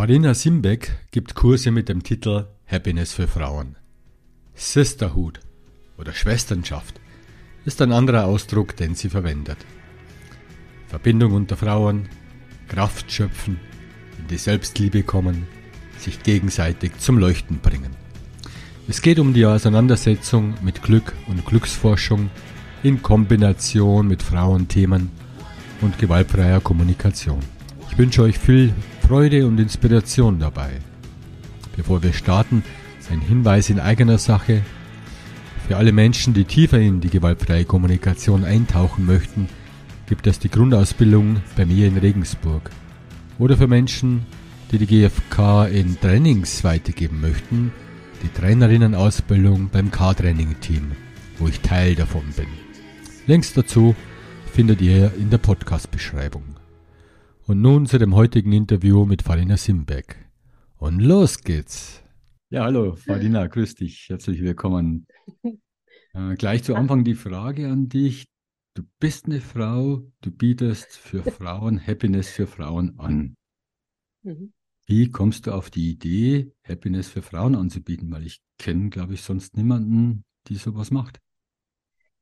Farina Simbeck gibt Kurse mit dem Titel Happiness für Frauen. Sisterhood oder Schwesternschaft ist ein anderer Ausdruck, den sie verwendet. Verbindung unter Frauen, Kraft schöpfen, in die Selbstliebe kommen, sich gegenseitig zum Leuchten bringen. Es geht um die Auseinandersetzung mit Glück und Glücksforschung in Kombination mit Frauenthemen und gewaltfreier Kommunikation. Ich wünsche euch viel Freude und Inspiration dabei. Bevor wir starten, ein Hinweis in eigener Sache. Für alle Menschen, die tiefer in die gewaltfreie Kommunikation eintauchen möchten, gibt es die Grundausbildung bei mir in Regensburg. Oder für Menschen, die die GFK in Trainings weitergeben möchten, die Trainerinnenausbildung beim K-Training-Team, wo ich Teil davon bin. Links dazu findet ihr in der Podcast-Beschreibung. Und nun zu dem heutigen Interview mit Farina Simbeck. Und los geht's! Ja, hallo, Farina, grüß dich. Herzlich willkommen. Äh, gleich zu Anfang die Frage an dich. Du bist eine Frau, du bietest für Frauen Happiness für Frauen an. Mhm. Wie kommst du auf die Idee, Happiness für Frauen anzubieten? Weil ich kenne, glaube ich, sonst niemanden, die sowas macht.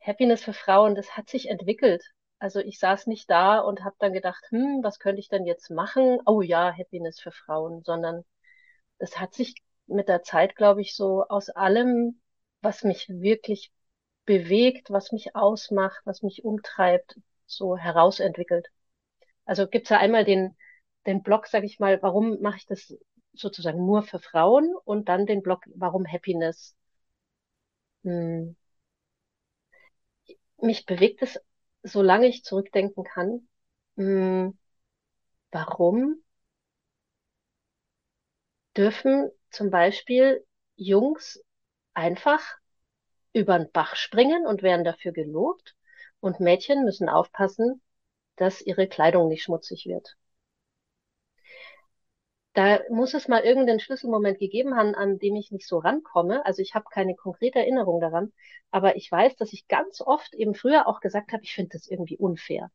Happiness für Frauen, das hat sich entwickelt. Also ich saß nicht da und habe dann gedacht, hm, was könnte ich denn jetzt machen? Oh ja, Happiness für Frauen, sondern das hat sich mit der Zeit, glaube ich, so aus allem, was mich wirklich bewegt, was mich ausmacht, was mich umtreibt, so herausentwickelt. Also gibt's ja einmal den, den Blog, sage ich mal, warum mache ich das sozusagen nur für Frauen und dann den Blog, warum Happiness. Hm. Mich bewegt es solange ich zurückdenken kann, mh, hm, warum dürfen zum Beispiel Jungs einfach über den Bach springen und werden dafür gelobt? Und Mädchen müssen aufpassen, dass ihre Kleidung nicht schmutzig wird da muss es mal irgendeinen Schlüsselmoment gegeben haben, an dem ich nicht so rankomme. Also ich habe keine konkrete Erinnerung daran, aber ich weiß, dass ich ganz oft eben früher auch gesagt habe, ich finde das irgendwie unfair.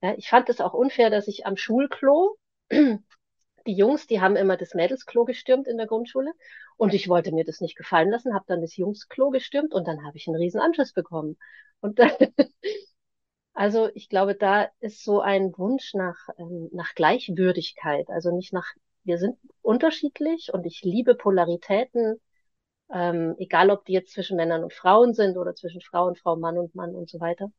Ja, ich fand es auch unfair, dass ich am Schulklo, die Jungs, die haben immer das Mädelsklo gestürmt in der Grundschule und ich wollte mir das nicht gefallen lassen, habe dann das Jungsklo gestürmt und dann habe ich einen riesen Anschluss bekommen. Und dann, also ich glaube, da ist so ein Wunsch nach, ähm, nach Gleichwürdigkeit, also nicht nach wir sind unterschiedlich und ich liebe Polaritäten, ähm, egal ob die jetzt zwischen Männern und Frauen sind oder zwischen Frau und Frau, Mann und Mann und so weiter.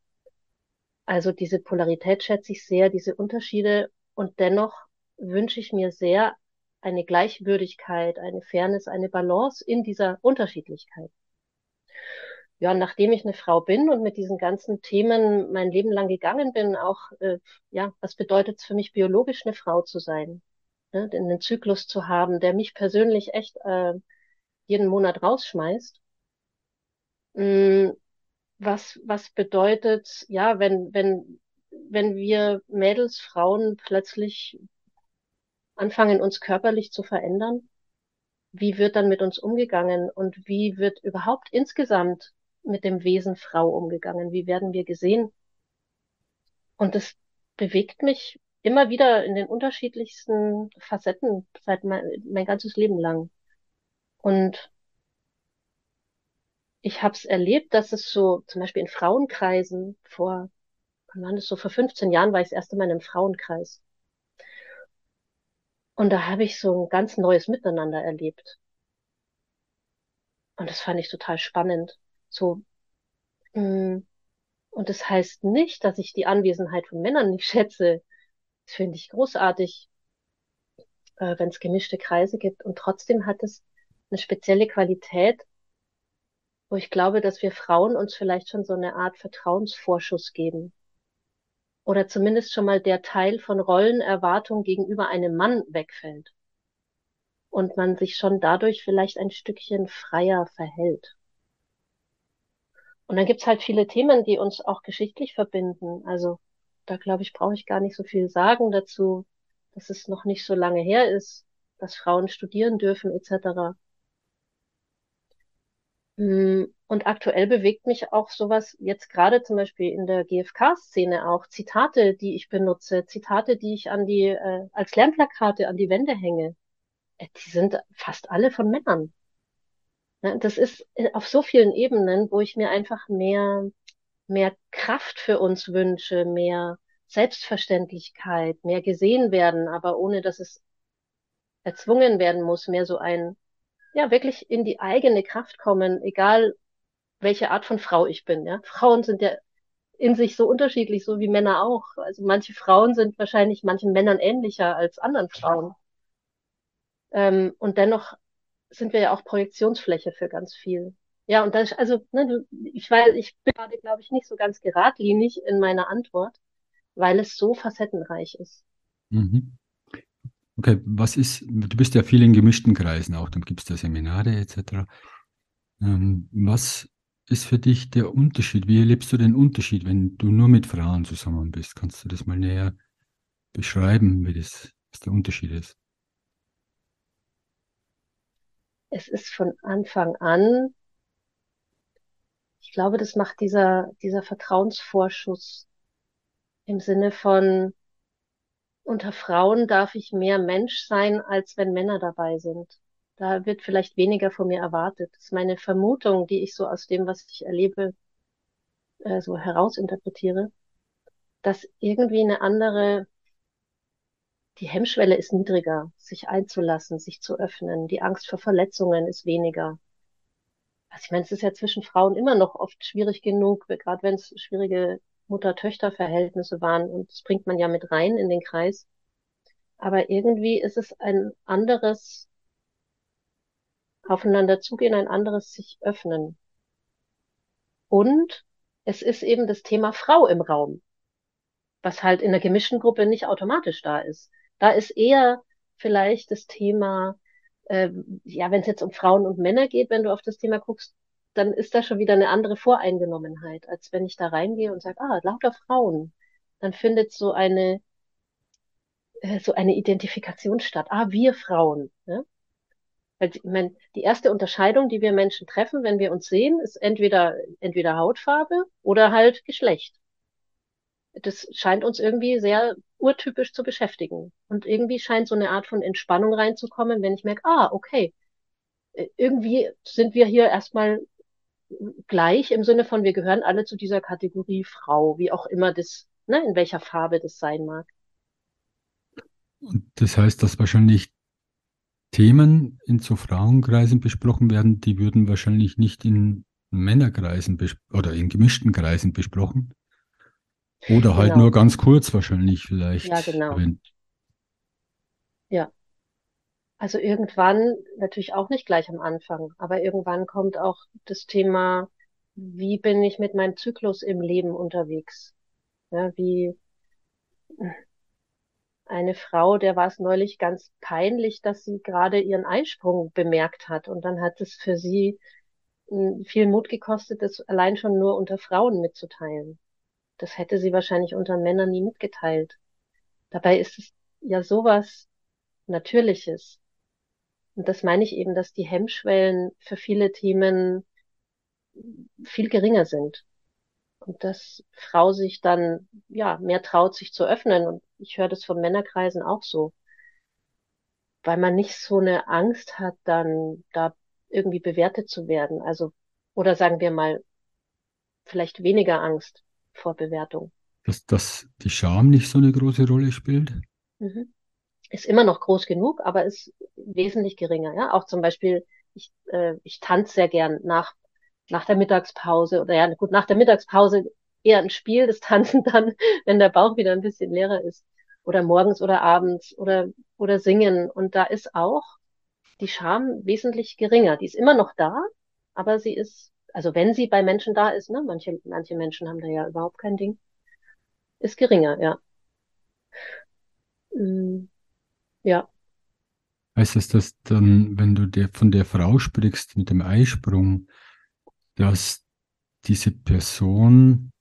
Also diese Polarität schätze ich sehr, diese Unterschiede und dennoch wünsche ich mir sehr eine Gleichwürdigkeit, eine Fairness, eine Balance in dieser Unterschiedlichkeit. Ja, nachdem ich eine Frau bin und mit diesen ganzen Themen mein Leben lang gegangen bin, auch, äh, ja, was bedeutet es für mich, biologisch eine Frau zu sein? ne, einen Zyklus zu haben, der mich persönlich echt äh, jeden Monat rausschmeißt. Mm, was, was bedeutet, ja, wenn, wenn, wenn wir Mädels, Frauen plötzlich anfangen, uns körperlich zu verändern, wie wird dann mit uns umgegangen und wie wird überhaupt insgesamt mit dem Wesen Frau umgegangen? Wie werden wir gesehen? Und das bewegt mich immer wieder in den unterschiedlichsten Facetten seit mein, mein ganzes Leben lang. Und ich habe es erlebt, dass es so zum Beispiel in Frauenkreisen vor, wann war das so, vor 15 Jahren war ich das erste Mal in einem Frauenkreis. Und da habe ich so ein ganz neues Miteinander erlebt. Und das fand ich total spannend. So, mm, und das heißt nicht, dass ich die Anwesenheit von Männern nicht schätze. Das finde ich großartig, äh, wenn es gemischte Kreise gibt. Und trotzdem hat es eine spezielle Qualität, wo ich glaube, dass wir Frauen uns vielleicht schon so eine Art Vertrauensvorschuss geben. Oder zumindest schon mal der Teil von Rollenerwartung gegenüber einem Mann wegfällt. Und man sich schon dadurch vielleicht ein Stückchen freier verhält. Und dann gibt's halt viele Themen, die uns auch geschichtlich verbinden. Also da glaube ich, brauche ich gar nicht so viel sagen dazu, dass es noch nicht so lange her ist, dass Frauen studieren dürfen etc. Mm, Und aktuell bewegt mich auch sowas, jetzt gerade zum Beispiel in der GfK-Szene auch, Zitate, die ich benutze, Zitate, die ich an die, äh, als Lernplakate an die Wände hänge. Äh, Die sind fast alle von Männern. Ne? Das ist äh, auf so vielen Ebenen, wo ich mir einfach mehr, mehr Kraft für uns wünsche, mehr Selbstverständlichkeit, mehr gesehen werden, aber ohne dass es erzwungen werden muss, mehr so ein, ja, wirklich in die eigene Kraft kommen, egal welche Art von Frau ich bin, ja. Frauen sind ja in sich so unterschiedlich, so wie Männer auch. Also manche Frauen sind wahrscheinlich manchen Männern ähnlicher als anderen Frauen. Ähm, und dennoch sind wir ja auch Projektionsfläche für ganz viel. Ja, und das, also, ne, ich weiß, ich bin gerade, glaube ich, nicht so ganz geradlinig in meiner Antwort, weil es so facettenreich ist. Mhm. Okay, was ist, du bist ja viel in gemischten Kreisen auch, dann gibt es da Seminare etc. Ähm, was ist für dich der Unterschied? Wie erlebst du den Unterschied, wenn du nur mit Frauen zusammen bist? Kannst du das mal näher beschreiben, wie das, was der Unterschied ist? Es ist von Anfang an, ich glaube, das macht dieser, dieser Vertrauensvorschuss im Sinne von, unter Frauen darf ich mehr Mensch sein, als wenn Männer dabei sind. Da wird vielleicht weniger von mir erwartet. Das ist meine Vermutung, die ich so aus dem, was ich erlebe, äh, so herausinterpretiere, dass irgendwie eine andere, die Hemmschwelle ist niedriger, sich einzulassen, sich zu öffnen. Die Angst vor Verletzungen ist weniger. Also ich meine, es ist ja zwischen Frauen immer noch oft schwierig genug, gerade wenn es schwierige Mutter-Töchter-Verhältnisse waren. Und das bringt man ja mit rein in den Kreis. Aber irgendwie ist es ein anderes Aufeinander zugehen, ein anderes sich öffnen. Und es ist eben das Thema Frau im Raum, was halt in der gemischten Gruppe nicht automatisch da ist. Da ist eher vielleicht das Thema, äh, ja, wenn es jetzt um Frauen und Männer geht, wenn du auf das Thema guckst, dann ist da schon wieder eine andere Voreingenommenheit, als wenn ich da reingehe und sage, ah, lauter Frauen. Dann findet so eine, äh, so eine Identifikation statt. Ah, wir Frauen. Ne? Weil ich mein, die erste Unterscheidung, die wir Menschen treffen, wenn wir uns sehen, ist entweder, entweder Hautfarbe oder halt Geschlecht. Das scheint uns irgendwie sehr urtypisch zu beschäftigen. Und irgendwie scheint so eine Art von Entspannung reinzukommen, wenn ich merke, ah, okay, äh, irgendwie sind wir hier erstmal gleich im Sinne von, wir gehören alle zu dieser Kategorie Frau, wie auch immer das, ne, in welcher Farbe das sein mag. Und das heißt, dass wahrscheinlich Themen in so Frauenkreisen besprochen werden, die würden wahrscheinlich nicht in Männerkreisen oder in gemischten Kreisen besprochen. Oder halt Genau. nur ganz kurz wahrscheinlich vielleicht. Ja, genau. Ja. Also irgendwann, natürlich auch nicht gleich am Anfang, aber irgendwann kommt auch das Thema, wie bin ich mit meinem Zyklus im Leben unterwegs? Ja, wie eine Frau, der war es neulich ganz peinlich, dass sie gerade ihren Eisprung bemerkt hat. Und dann hat es für sie mh, viel Mut gekostet, das allein schon nur unter Frauen mitzuteilen. Das hätte sie wahrscheinlich unter Männern nie mitgeteilt. Dabei ist es ja sowas Natürliches. Und das meine ich eben, dass die Hemmschwellen für viele Themen viel geringer sind. Und dass Frau sich dann, ja, mehr traut, sich zu öffnen. Und ich höre das von Männerkreisen auch so. Weil man nicht so eine Angst hat, dann da irgendwie bewertet zu werden. Also, oder sagen wir mal, vielleicht weniger Angst vor Bewertung. dass, dass die Scham nicht so eine große Rolle spielt. Mhm. Ist immer noch groß genug, aber ist wesentlich geringer. Ja, auch zum Beispiel, ich, äh, ich tanze sehr gern nach, nach der Mittagspause oder ja, gut, nach der Mittagspause eher ein Spiel, das Tanzen dann, wenn der Bauch wieder ein bisschen leerer ist. Oder morgens oder abends oder, oder singen. Und da ist auch die Scham wesentlich geringer. Die ist immer noch da, aber sie ist, also wenn sie bei Menschen da ist, ne, manche, manche Menschen haben da ja überhaupt kein Ding, ist geringer, ja. Mm, ja. Heißt das, dass dann, wenn du der, von der Frau sprichst mit dem Eisprung, dass diese Person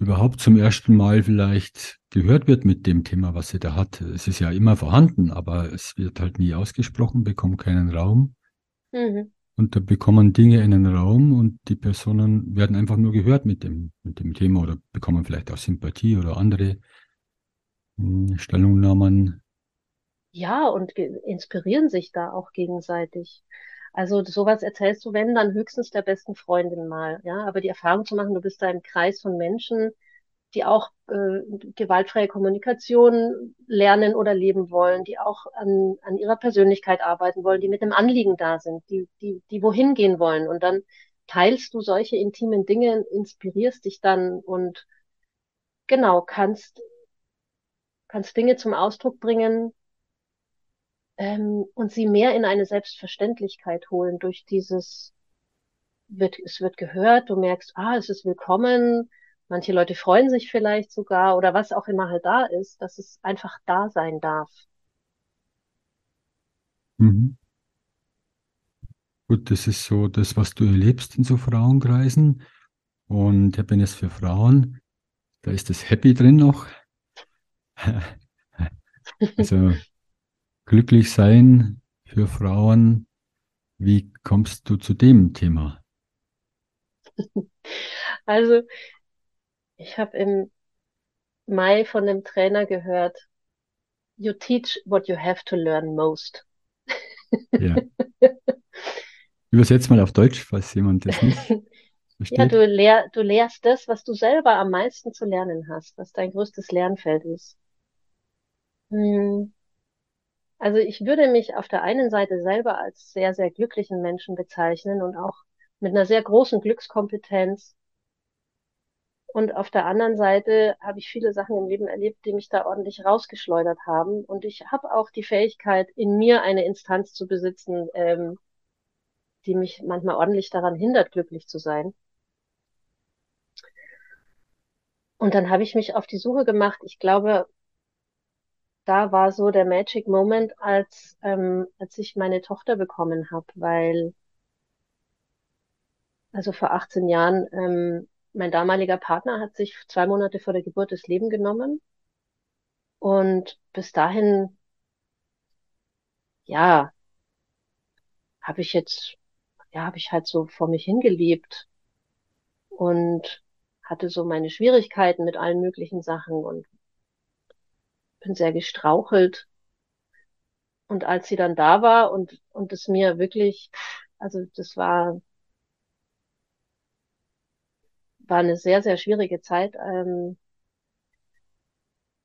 überhaupt zum ersten Mal vielleicht gehört wird mit dem Thema, was sie da hat? Es ist ja immer vorhanden, aber es wird halt nie ausgesprochen, bekommt keinen Raum. Mhm. Und da bekommen Dinge einen Raum und die Personen werden einfach nur gehört mit dem, mit dem Thema oder bekommen vielleicht auch Sympathie oder andere hm, Stellungnahmen. Ja, und inspirieren sich da auch gegenseitig. Also sowas erzählst du, wenn, dann höchstens der besten Freundin mal, ja. Aber die Erfahrung zu machen, du bist da im Kreis von Menschen, die auch äh, gewaltfreie Kommunikation lernen oder leben wollen, die auch an, an ihrer Persönlichkeit arbeiten wollen, die mit einem Anliegen da sind, die, die, die wohin gehen wollen. Und dann teilst du solche intimen Dinge, inspirierst dich dann und genau, kannst, kannst Dinge zum Ausdruck bringen ähm, und sie mehr in eine Selbstverständlichkeit holen durch dieses, wird, es wird gehört, du merkst, ah, es ist willkommen, Manche Leute freuen sich vielleicht sogar oder was auch immer halt da ist, dass es einfach da sein darf. Mhm. Gut, das ist so das, was du erlebst in so Frauenkreisen. Und Happiness für Frauen, da ist das Happy drin noch. Also glücklich sein für Frauen. Wie kommst du zu dem Thema? Also ich habe im Mai von einem Trainer gehört, you teach what you have to learn most. Ja. Übersetz mal auf Deutsch, falls jemand das nicht versteht. Ja, du, lehr, du lehrst das, was du selber am meisten zu lernen hast, was dein größtes Lernfeld ist. Hm. Also ich würde mich auf der einen Seite selber als sehr, sehr glücklichen Menschen bezeichnen und auch mit einer sehr großen Glückskompetenz und auf der anderen Seite habe ich viele Sachen im Leben erlebt, die mich da ordentlich rausgeschleudert haben. Und ich habe auch die Fähigkeit, in mir eine Instanz zu besitzen, ähm, die mich manchmal ordentlich daran hindert, glücklich zu sein. Und dann habe ich mich auf die Suche gemacht. Ich glaube, da war so der Magic Moment, als, ähm, als ich meine Tochter bekommen habe, weil also vor 18 Jahren ähm, mein damaliger Partner hat sich zwei Monate vor der Geburt das Leben genommen. Und bis dahin, ja, habe ich jetzt, ja, habe ich halt so vor mich hingelebt und hatte so meine Schwierigkeiten mit allen möglichen Sachen und bin sehr gestrauchelt. Und als sie dann da war und, und es mir wirklich, also das war war eine sehr, sehr schwierige Zeit. Ähm,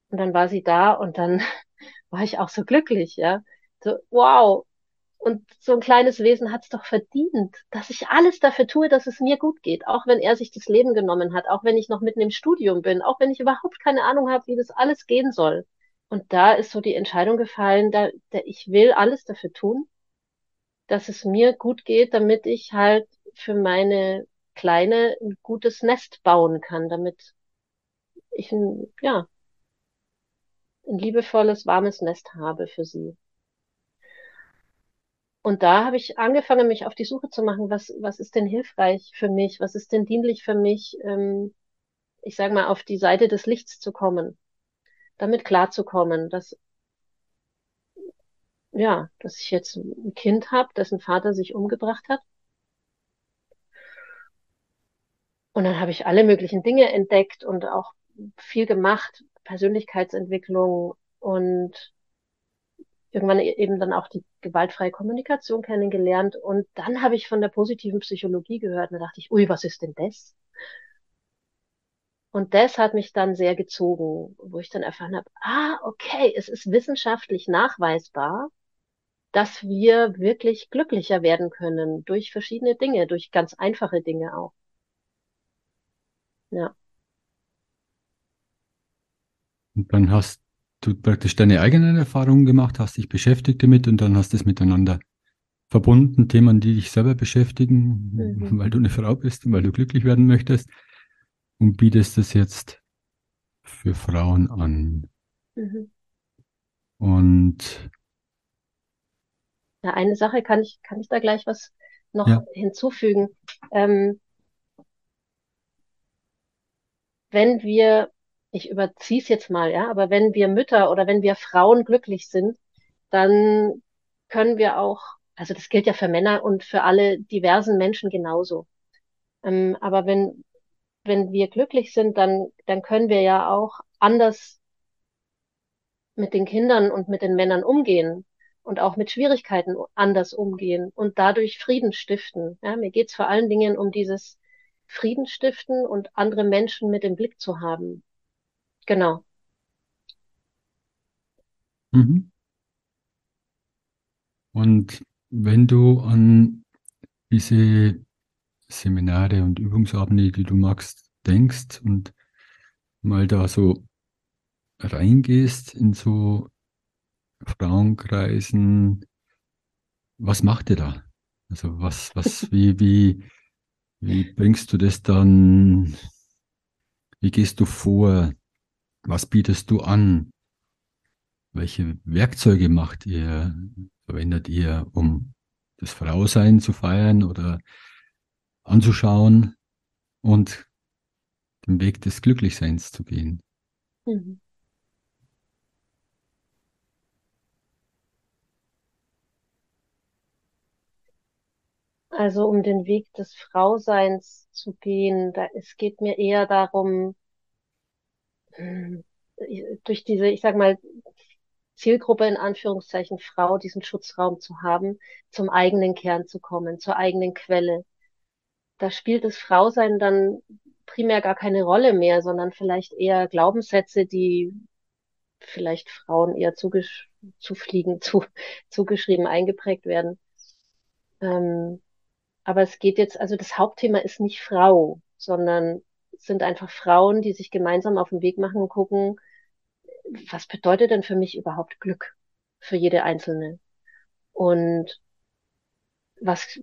und dann war sie da und dann war ich auch so glücklich, ja. So, wow. Und so ein kleines Wesen hat es doch verdient, dass ich alles dafür tue, dass es mir gut geht, auch wenn er sich das Leben genommen hat, auch wenn ich noch mitten im Studium bin, auch wenn ich überhaupt keine Ahnung habe, wie das alles gehen soll. Und da ist so die Entscheidung gefallen, da, da ich will alles dafür tun, dass es mir gut geht, damit ich halt für meine Kleine ein gutes Nest bauen kann, damit ich ein, ja, ein liebevolles, warmes Nest habe für sie. Und da habe ich angefangen, mich auf die Suche zu machen, was, was ist denn hilfreich für mich, was ist denn dienlich für mich, ähm, ich sage mal, auf die Seite des Lichts zu kommen, damit klarzukommen, dass ja, dass ich jetzt ein Kind habe, dessen Vater sich umgebracht hat Und dann habe ich alle möglichen Dinge entdeckt und auch viel gemacht, Persönlichkeitsentwicklung und irgendwann e-, eben dann auch die gewaltfreie Kommunikation kennengelernt. Und dann habe ich von der positiven Psychologie gehört und da dachte ich, ui, was ist denn das? Und das hat mich dann sehr gezogen, wo ich dann erfahren habe, ah, okay, es ist wissenschaftlich nachweisbar, dass wir wirklich glücklicher werden können durch verschiedene Dinge, durch ganz einfache Dinge auch. Ja. Und dann hast du praktisch deine eigenen Erfahrungen gemacht, hast dich beschäftigt damit und dann hast es miteinander verbunden, Themen, die dich selber beschäftigen, mhm. weil du eine Frau bist und weil du glücklich werden möchtest und bietest es jetzt für Frauen an. Mhm. Und ja, eine Sache kann ich, kann ich da gleich was noch ja. hinzufügen. Ähm, wenn wir, ich überziehe es jetzt mal, ja, aber wenn wir Mütter oder wenn wir Frauen glücklich sind, dann können wir auch Also das gilt ja für Männer und für alle diversen Menschen genauso. Ähm, aber wenn, wenn wir glücklich sind, dann, dann können wir ja auch anders mit den Kindern und mit den Männern umgehen und auch mit Schwierigkeiten anders umgehen und dadurch Frieden stiften. Ja, mir geht's vor allen Dingen um dieses Frieden stiften und andere Menschen mit im Blick zu haben. Genau. Mhm. Und wenn du an diese Seminare und Übungsabende, die du magst, denkst und mal da so reingehst in so Frauenkreisen, was macht ihr da? Also was, was, wie, wie, wie bringst du das dann, wie gehst du vor? Was bietest du an? Welche Werkzeuge macht ihr, verwendet ihr, um das Frausein zu feiern oder anzuschauen und den Weg des Glücklichseins zu gehen? Mhm. Also um den Weg des Frauseins zu gehen, da, es geht mir eher darum, hm, durch diese, ich sag mal, Zielgruppe in Anführungszeichen Frau, diesen Schutzraum zu haben, zum eigenen Kern zu kommen, zur eigenen Quelle. Da spielt das Frausein dann primär gar keine Rolle mehr, sondern vielleicht eher Glaubenssätze, die vielleicht Frauen eher zugesch zufliegen, zu, zugeschrieben, eingeprägt werden. Ähm, aber es geht jetzt, also das Hauptthema ist nicht Frau, sondern es sind einfach Frauen, die sich gemeinsam auf den Weg machen und gucken, was bedeutet denn für mich überhaupt Glück für jede Einzelne? Und was,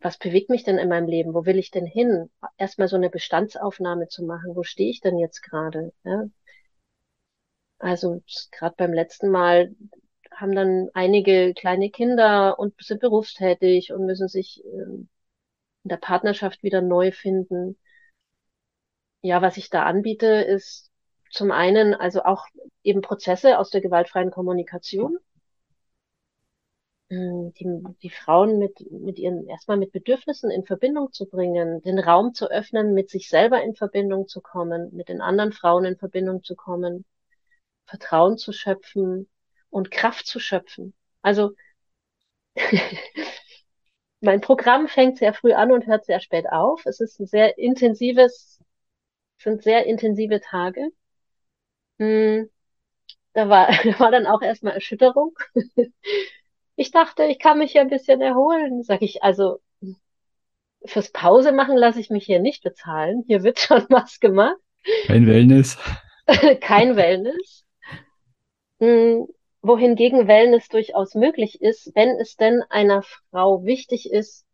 was bewegt mich denn in meinem Leben? Wo will ich denn hin? Erstmal so eine Bestandsaufnahme zu machen. Wo stehe ich denn jetzt gerade? Ja? Also gerade beim letzten Mal haben dann einige kleine Kinder und sind berufstätig und müssen sich ähm, in der Partnerschaft wieder neu finden. Ja, was ich da anbiete, ist zum einen also auch eben Prozesse aus der gewaltfreien Kommunikation. Hm, die, die Frauen mit, mit ihren, erstmal mit Bedürfnissen in Verbindung zu bringen, den Raum zu öffnen, mit sich selber in Verbindung zu kommen, mit den anderen Frauen in Verbindung zu kommen, Vertrauen zu schöpfen und Kraft zu schöpfen. Also mein Programm fängt sehr früh an und hört sehr spät auf. Es ist ein sehr intensives, sind sehr intensive Tage. Hm, da war, da war dann auch erstmal Erschütterung. Ich dachte, ich kann mich hier ein bisschen erholen. Sag ich, also fürs Pause machen lasse ich mich hier nicht bezahlen. Hier wird schon was gemacht. Kein Wellness. Kein Wellness. Hm, wohingegen Wellness durchaus möglich ist, wenn es denn einer Frau wichtig ist.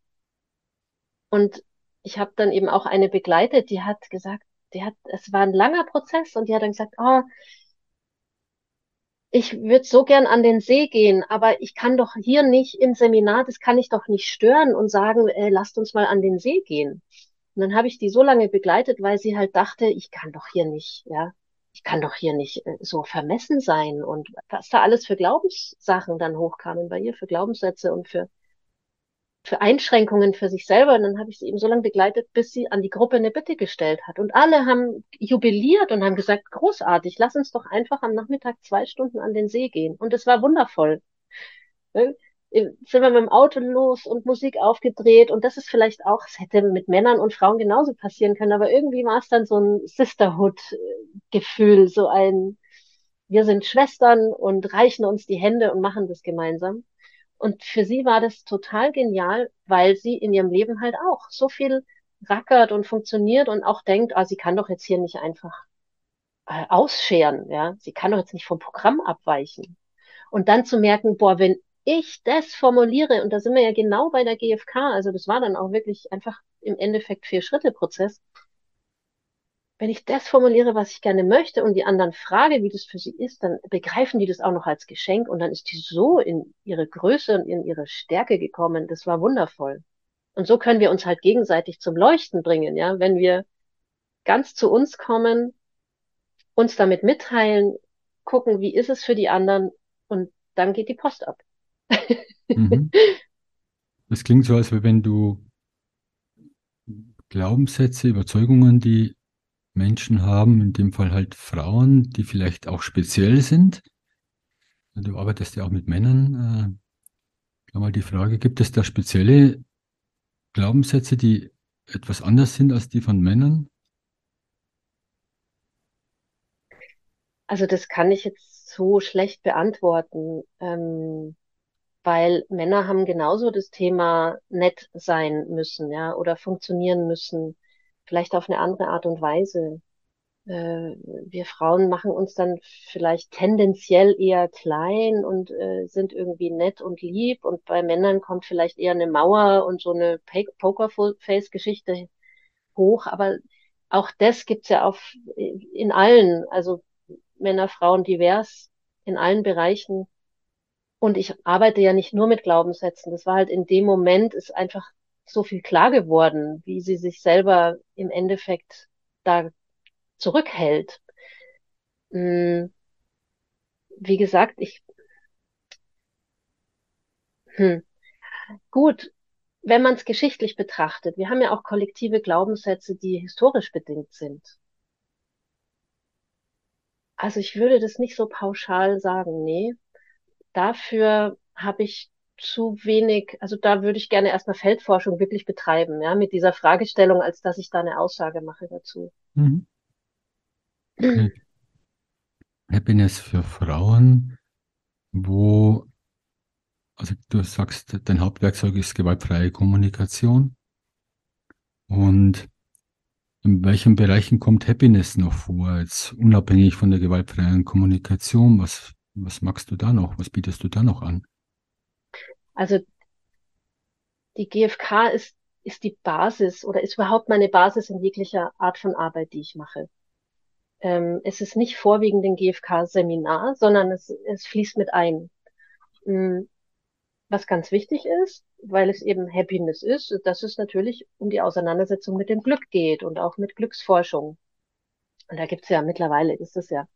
Und ich habe dann eben auch eine begleitet, die hat gesagt, die hat, es war ein langer Prozess und die hat dann gesagt, oh, ich würde so gern an den See gehen, aber ich kann doch hier nicht im Seminar, das kann ich doch nicht stören und sagen, äh, lasst uns mal an den See gehen. Und dann habe ich die so lange begleitet, weil sie halt dachte, ich kann doch hier nicht, ja, ich kann doch hier nicht äh, so vermessen sein und was da alles für Glaubenssachen dann hochkamen bei ihr, für Glaubenssätze und für, für Einschränkungen für sich selber. Und dann habe ich sie eben so lange begleitet, bis sie an die Gruppe eine Bitte gestellt hat. Und alle haben jubiliert und haben gesagt, großartig, lass uns doch einfach am Nachmittag zwei Stunden an den See gehen. Und es war wundervoll sind wir mit dem Auto los und Musik aufgedreht und das ist vielleicht auch, es hätte mit Männern und Frauen genauso passieren können, aber irgendwie war es dann so ein Sisterhood-Gefühl, so ein, wir sind Schwestern und reichen uns die Hände und machen das gemeinsam. Und für sie war das total genial, weil sie in ihrem Leben halt auch so viel rackert und funktioniert und auch denkt, ah, sie kann doch jetzt hier nicht einfach äh, ausscheren, ja, sie kann doch jetzt nicht vom Programm abweichen. Und dann zu merken, boah, wenn ich das formuliere, und da sind wir ja genau bei der GfK, also das war dann auch wirklich einfach im Endeffekt Vier-Schritte-Prozess. Wenn ich das formuliere, was ich gerne möchte und die anderen frage, wie das für sie ist, dann begreifen die das auch noch als Geschenk und dann ist die so in ihre Größe und in ihre Stärke gekommen. Das war wundervoll. Und so können wir uns halt gegenseitig zum Leuchten bringen, ja, wenn wir ganz zu uns kommen, uns damit mitteilen, gucken, wie ist es für die anderen und dann geht die Post ab. Mhm. Das klingt so, als wenn du Glaubenssätze, Überzeugungen, die Menschen haben, in dem Fall halt Frauen, die vielleicht auch speziell sind. Du arbeitest ja auch mit Männern. Äh, mal die Frage, gibt es da spezielle Glaubenssätze, die etwas anders sind als die von Männern? Also das kann ich jetzt so schlecht beantworten, ähm, weil Männer haben genauso das Thema nett sein müssen, ja, oder funktionieren müssen, vielleicht auf eine andere Art und Weise. Äh, wir Frauen machen uns dann vielleicht tendenziell eher klein und äh, sind irgendwie nett und lieb und bei Männern kommt vielleicht eher eine Mauer und so eine Pokerface-Geschichte hoch, aber auch das gibt's ja auf, in allen, also Männer, Frauen divers in allen Bereichen. Und ich arbeite ja nicht nur mit Glaubenssätzen. Das war halt in dem Moment ist einfach so viel klar geworden, wie sie sich selber im Endeffekt da zurückhält. Hm. Wie gesagt, ich, hm. Gut, wenn man es geschichtlich betrachtet, wir haben ja auch kollektive Glaubenssätze, die historisch bedingt sind. Also ich würde das nicht so pauschal sagen, nee. Dafür habe ich zu wenig, also da würde ich gerne erstmal Feldforschung wirklich betreiben, ja, mit dieser Fragestellung, als dass ich da eine Aussage mache dazu. Mhm. Okay. Happiness für Frauen, wo, also du sagst, dein Hauptwerkzeug ist gewaltfreie Kommunikation. Und in welchen Bereichen kommt Happiness noch vor, jetzt unabhängig von der gewaltfreien Kommunikation? Was, was magst du da noch? Was bietest du da noch an? Also die GfK ist, ist die Basis oder ist überhaupt meine Basis in jeglicher Art von Arbeit, die ich mache. Ähm, es ist nicht vorwiegend ein GfK-Seminar, sondern es, es fließt mit ein. Hm, was ganz wichtig ist, weil es eben Happiness ist, dass es natürlich um die Auseinandersetzung mit dem Glück geht und auch mit Glücksforschung. Und da gibt's ja mittlerweile, ist es ja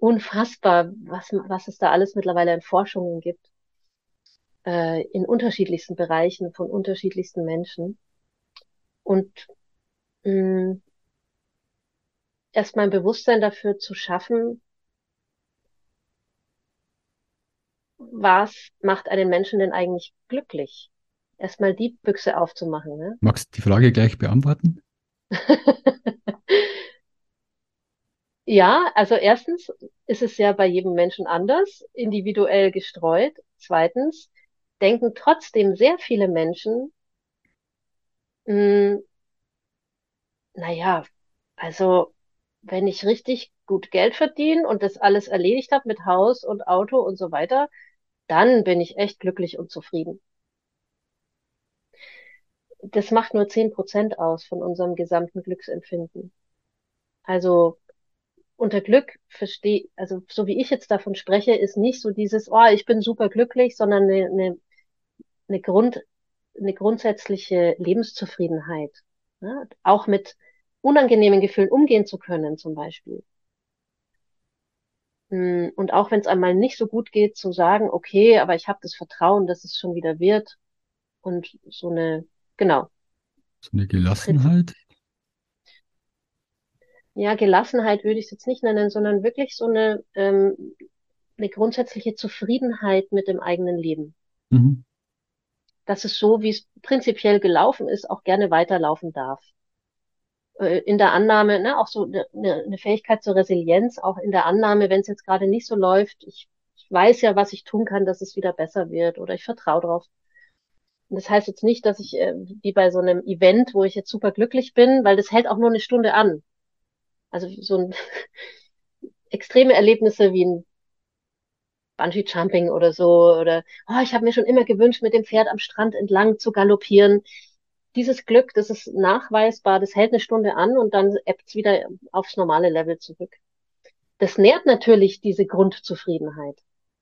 unfassbar, was, was es da alles mittlerweile an Forschungen gibt, äh, in unterschiedlichsten Bereichen von unterschiedlichsten Menschen. Und mh, erstmal ein Bewusstsein dafür zu schaffen, was macht einen Menschen denn eigentlich glücklich? Erstmal die Büchse aufzumachen. Ne? Magst du die Frage gleich beantworten? ja, also erstens ist es ja bei jedem Menschen anders, individuell gestreut. Zweitens denken trotzdem sehr viele Menschen, mh, hm, naja, also wenn ich richtig gut Geld verdiene und das alles erledigt habe mit Haus und Auto und so weiter, dann bin ich echt glücklich und zufrieden. Das macht nur zehn Prozent aus von unserem gesamten Glücksempfinden. Also unter Glück verstehe, also so wie ich jetzt davon spreche, ist nicht so dieses, oh, ich bin super glücklich, sondern eine, eine, eine Grund, eine grundsätzliche Lebenszufriedenheit. Ja? Auch mit unangenehmen Gefühlen umgehen zu können, zum Beispiel. Hm, und auch wenn es einmal nicht so gut geht, zu sagen, okay, aber ich habe das Vertrauen, dass es schon wieder wird. Und so eine, genau. So eine Gelassenheit? Ja, Gelassenheit würde ich es jetzt nicht nennen, sondern wirklich so eine, ähm, eine grundsätzliche Zufriedenheit mit dem eigenen Leben. Mhm. Dass es so, wie es prinzipiell gelaufen ist, auch gerne weiterlaufen darf. Äh, in der Annahme, ne, auch so eine, eine Fähigkeit zur Resilienz, auch in der Annahme, wenn es jetzt gerade nicht so läuft, ich, ich weiß ja, was ich tun kann, dass es wieder besser wird oder ich vertraue drauf. Das heißt jetzt nicht, dass ich äh, wie bei so einem Event, wo ich jetzt super glücklich bin, weil das hält auch nur eine Stunde an. Also so ein extreme Erlebnisse wie ein Bungee Jumping oder so oder oh, ich habe mir schon immer gewünscht, mit dem Pferd am Strand entlang zu galoppieren dieses Glück, das ist nachweisbar, das hält eine Stunde an und dann ebbt es wieder aufs normale Level zurück. Das nährt natürlich diese Grundzufriedenheit.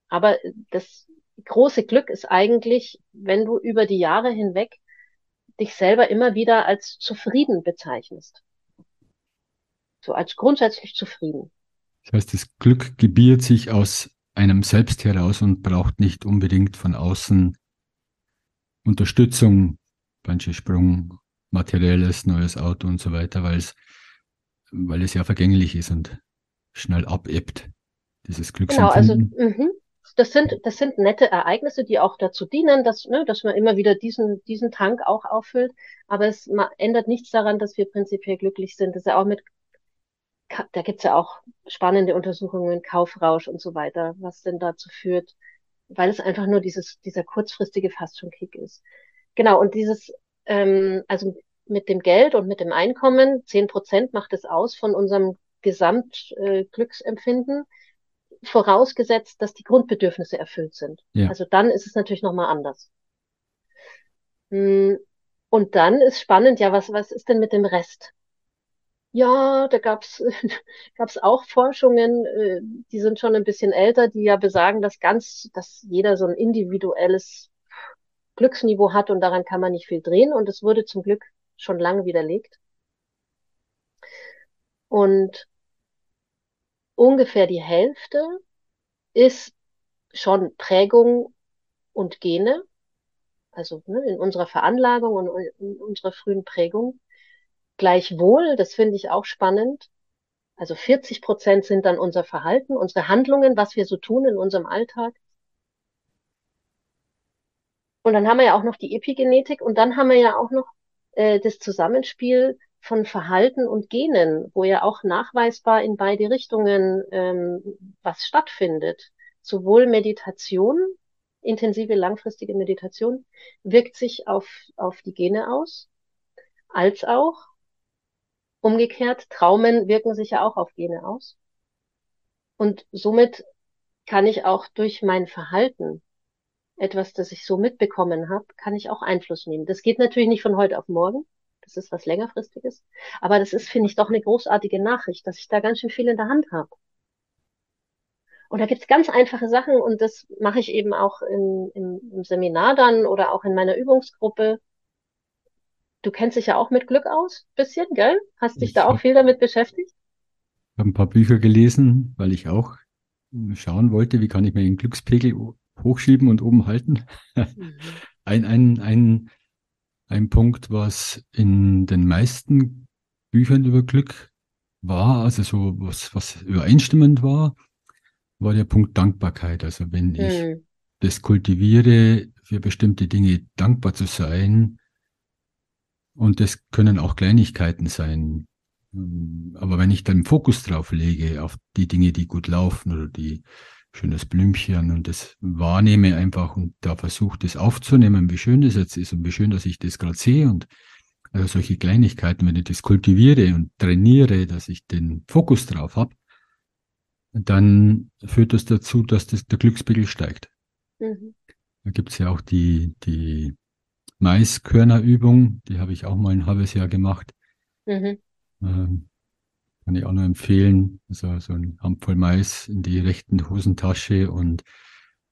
Aber das große Glück ist eigentlich, wenn du über die Jahre hinweg dich selber immer wieder als zufrieden bezeichnest. So als grundsätzlich zufrieden. Das heißt, das Glück gebiert sich aus einem selbst heraus und braucht nicht unbedingt von außen Unterstützung, Sprung, materielles, neues Auto und so weiter, weil es, weil es ja vergänglich ist und schnell abebbt, dieses Glücksempfinden. Genau, also mh, das sind, das sind nette Ereignisse, die auch dazu dienen, dass, ne, dass man immer wieder diesen, diesen Tank auch auffüllt. Aber es ändert nichts daran, dass wir prinzipiell glücklich sind. Das ist ja auch mit, da gibt's ja auch spannende Untersuchungen, Kaufrausch und so weiter, was denn dazu führt, weil es einfach nur dieses, dieser kurzfristige fast schon Kick ist. Genau, und dieses, ähm, also mit dem Geld und mit dem Einkommen, zehn Prozent macht es aus von unserem Gesamtglücksempfinden. Äh, vorausgesetzt, dass die Grundbedürfnisse erfüllt sind. Ja. Also dann ist es natürlich nochmal anders. Hm, und dann ist spannend, ja, was, was ist denn mit dem Rest? Ja, da gab's gab's auch Forschungen, äh, die sind schon ein bisschen älter, die ja besagen, dass ganz, dass jeder so ein individuelles Glücksniveau hat und daran kann man nicht viel drehen. Und es wurde zum Glück schon lange widerlegt. Und ungefähr die Hälfte ist schon Prägung und Gene, also ne, in unserer Veranlagung und in unserer frühen Prägung. Gleichwohl, das finde ich auch spannend, also 40 Prozent sind dann unser Verhalten, unsere Handlungen, was wir so tun in unserem Alltag. Und dann haben wir ja auch noch die Epigenetik und dann haben wir ja auch noch äh, das Zusammenspiel von Verhalten und Genen, wo ja auch nachweisbar in beide Richtungen ähm, was stattfindet. Sowohl Meditation, intensive langfristige Meditation, wirkt sich auf, auf die Gene aus, als auch umgekehrt, Traumen wirken sich ja auch auf Gene aus. Und somit kann ich auch durch mein Verhalten etwas, das ich so mitbekommen habe, kann ich auch Einfluss nehmen. Das geht natürlich nicht von heute auf morgen. Das ist was längerfristiges. Aber das ist, finde ich, doch eine großartige Nachricht, dass ich da ganz schön viel in der Hand habe. Und da gibt's ganz einfache Sachen und das mache ich eben auch in, im, im Seminar dann oder auch in meiner Übungsgruppe. Du kennst dich ja auch mit Glück aus, bisschen, gell? Hast dich ich da auch viel damit beschäftigt? Ich habe ein paar Bücher gelesen, weil ich auch schauen wollte, wie kann ich mir den Glückspegel hochschieben und oben halten. Mhm. Ein, ein, ein ein Punkt, was in den meisten Büchern über Glück war, also so was, was übereinstimmend war, war der Punkt Dankbarkeit. Also wenn ich hm. das kultiviere, für bestimmte Dinge dankbar zu sein, und das können auch Kleinigkeiten sein. Aber wenn ich dann Fokus drauf lege, auf die Dinge, die gut laufen oder die schönes Blümchen und das wahrnehme einfach und da versuche das aufzunehmen, wie schön das jetzt ist und wie schön, dass ich das gerade sehe und also solche Kleinigkeiten, wenn ich das kultiviere und trainiere, dass ich den Fokus drauf habe, dann führt das dazu, dass das, der Glückspegel steigt. Mhm. Da gibt's ja auch die, die Maiskörnerübung, die habe ich auch mal ein halbes Jahr gemacht. Mhm. Ähm, kann ich auch nur empfehlen. Also so ein Handvoll Mais in die rechten Hosentasche und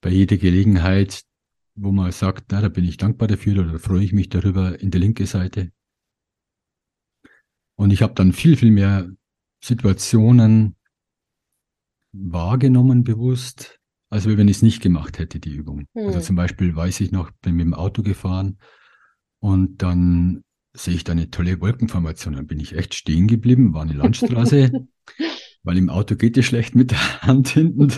bei jeder Gelegenheit, wo man sagt, na, da bin ich dankbar dafür oder freue ich mich darüber, in die linke Seite. Und ich habe dann viel, viel mehr Situationen wahrgenommen bewusst, als wenn ich es nicht gemacht hätte, die Übung. Hm. Also zum Beispiel weiß ich noch, bin mit dem Auto gefahren und dann sehe ich da eine tolle Wolkenformation. Dann bin ich echt stehen geblieben, war eine Landstraße, weil im Auto geht es schlecht mit der Hand hinten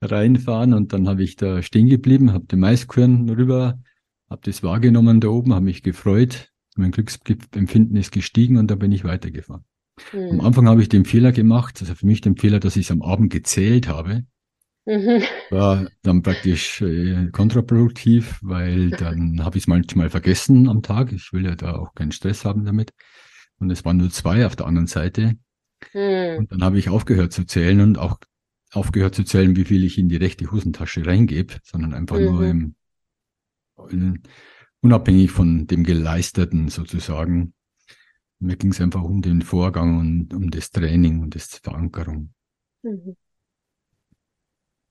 reinfahren. Und dann habe ich da stehen geblieben, habe den Maiskörn rüber, habe das wahrgenommen da oben, habe mich gefreut. Mein Glücksempfinden ist gestiegen und dann bin ich weitergefahren. Mhm. Am Anfang habe ich den Fehler gemacht, also für mich den Fehler, dass ich es am Abend gezählt habe. Mhm. War dann praktisch äh, kontraproduktiv, weil dann habe ich es manchmal vergessen am Tag. Ich will ja da auch keinen Stress haben damit. Und es waren nur zwei auf der anderen Seite. Mhm. Und dann habe ich aufgehört zu zählen und auch aufgehört zu zählen, wie viel ich in die rechte Hosentasche reingebe, sondern einfach mhm. nur im, in, unabhängig von dem Geleisteten sozusagen. Mir ging es einfach um den Vorgang und um das Training und das Verankerung. Mhm.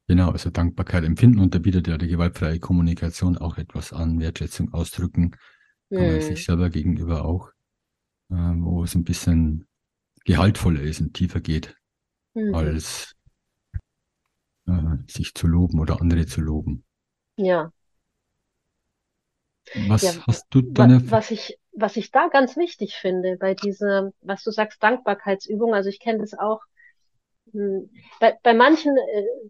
Genau, also Dankbarkeit empfinden und da bietet ja die gewaltfreie Kommunikation auch etwas an, Wertschätzung ausdrücken, kann man sich selber gegenüber auch, äh, wo es ein bisschen gehaltvoller ist und tiefer geht, mhm. als äh, sich zu loben oder andere zu loben. Ja. Was Ja, hast du deine, was ich, was ich da ganz wichtig finde bei dieser, was du sagst, Dankbarkeitsübung, also ich kenne das auch, hm, bei, bei manchen äh,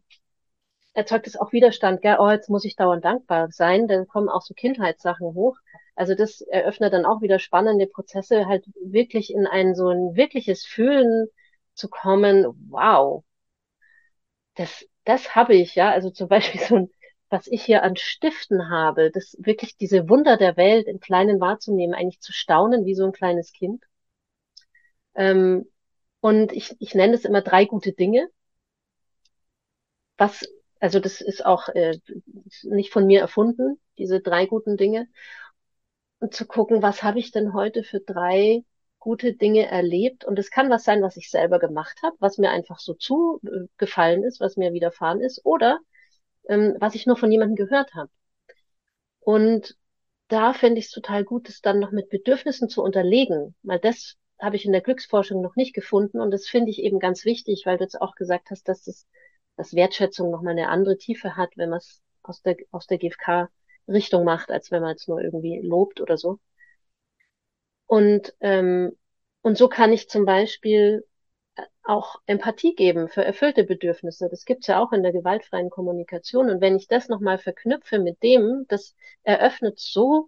erzeugt es auch Widerstand, gell? Oh, jetzt muss ich dauernd dankbar sein, dann kommen auch so Kindheitssachen hoch. Also das eröffnet dann auch wieder spannende Prozesse, halt wirklich in ein so ein wirkliches Fühlen zu kommen. Wow, das, das habe ich, ja. Also zum Beispiel so ein, was ich hier an Stiften habe, das wirklich diese Wunder der Welt im Kleinen wahrzunehmen, eigentlich zu staunen wie so ein kleines Kind. Ähm, und ich, ich nenne es immer drei gute Dinge. Was, also das ist auch äh, nicht von mir erfunden, diese drei guten Dinge. Und zu gucken, was habe ich denn heute für drei gute Dinge erlebt? Und es kann was sein, was ich selber gemacht habe, was mir einfach so zugefallen ist, was mir widerfahren ist, oder ähm, was ich nur von jemandem gehört habe. Und da fände ich es total gut, das dann noch mit Bedürfnissen zu unterlegen, weil das habe ich in der Glücksforschung noch nicht gefunden und das finde ich eben ganz wichtig, weil du jetzt auch gesagt hast, dass das, dass Wertschätzung nochmal eine andere Tiefe hat, wenn man es aus der, aus der GfK-Richtung macht, als wenn man es nur irgendwie lobt oder so. Und, ähm, und so kann ich zum Beispiel auch Empathie geben für erfüllte Bedürfnisse. Das gibt's ja auch in der gewaltfreien Kommunikation. Und wenn ich das nochmal verknüpfe mit dem, das eröffnet so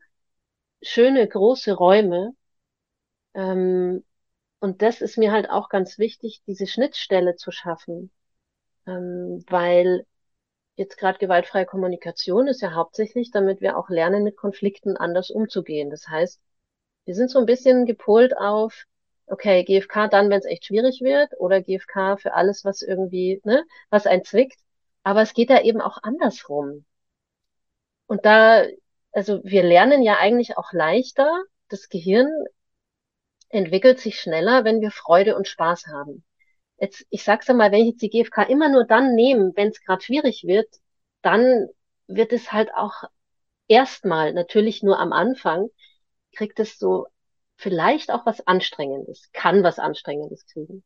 schöne große Räume. Ähm, und das ist mir halt auch ganz wichtig, diese Schnittstelle zu schaffen. Ähm, weil jetzt gerade gewaltfreie Kommunikation ist ja hauptsächlich, damit wir auch lernen, mit Konflikten anders umzugehen. Das heißt, wir sind so ein bisschen gepolt auf, okay, GFK dann, wenn es echt schwierig wird, oder GFK für alles, was irgendwie, ne, was einen zwickt. Aber es geht da eben auch andersrum. Und da, also wir lernen ja eigentlich auch leichter. Das Gehirn entwickelt sich schneller, wenn wir Freude und Spaß haben. Jetzt, ich sag's einmal, wenn ich jetzt die GfK immer nur dann nehme, wenn es gerade schwierig wird, dann wird es halt auch erstmal, natürlich nur am Anfang, kriegt es so vielleicht auch was Anstrengendes, kann was Anstrengendes kriegen.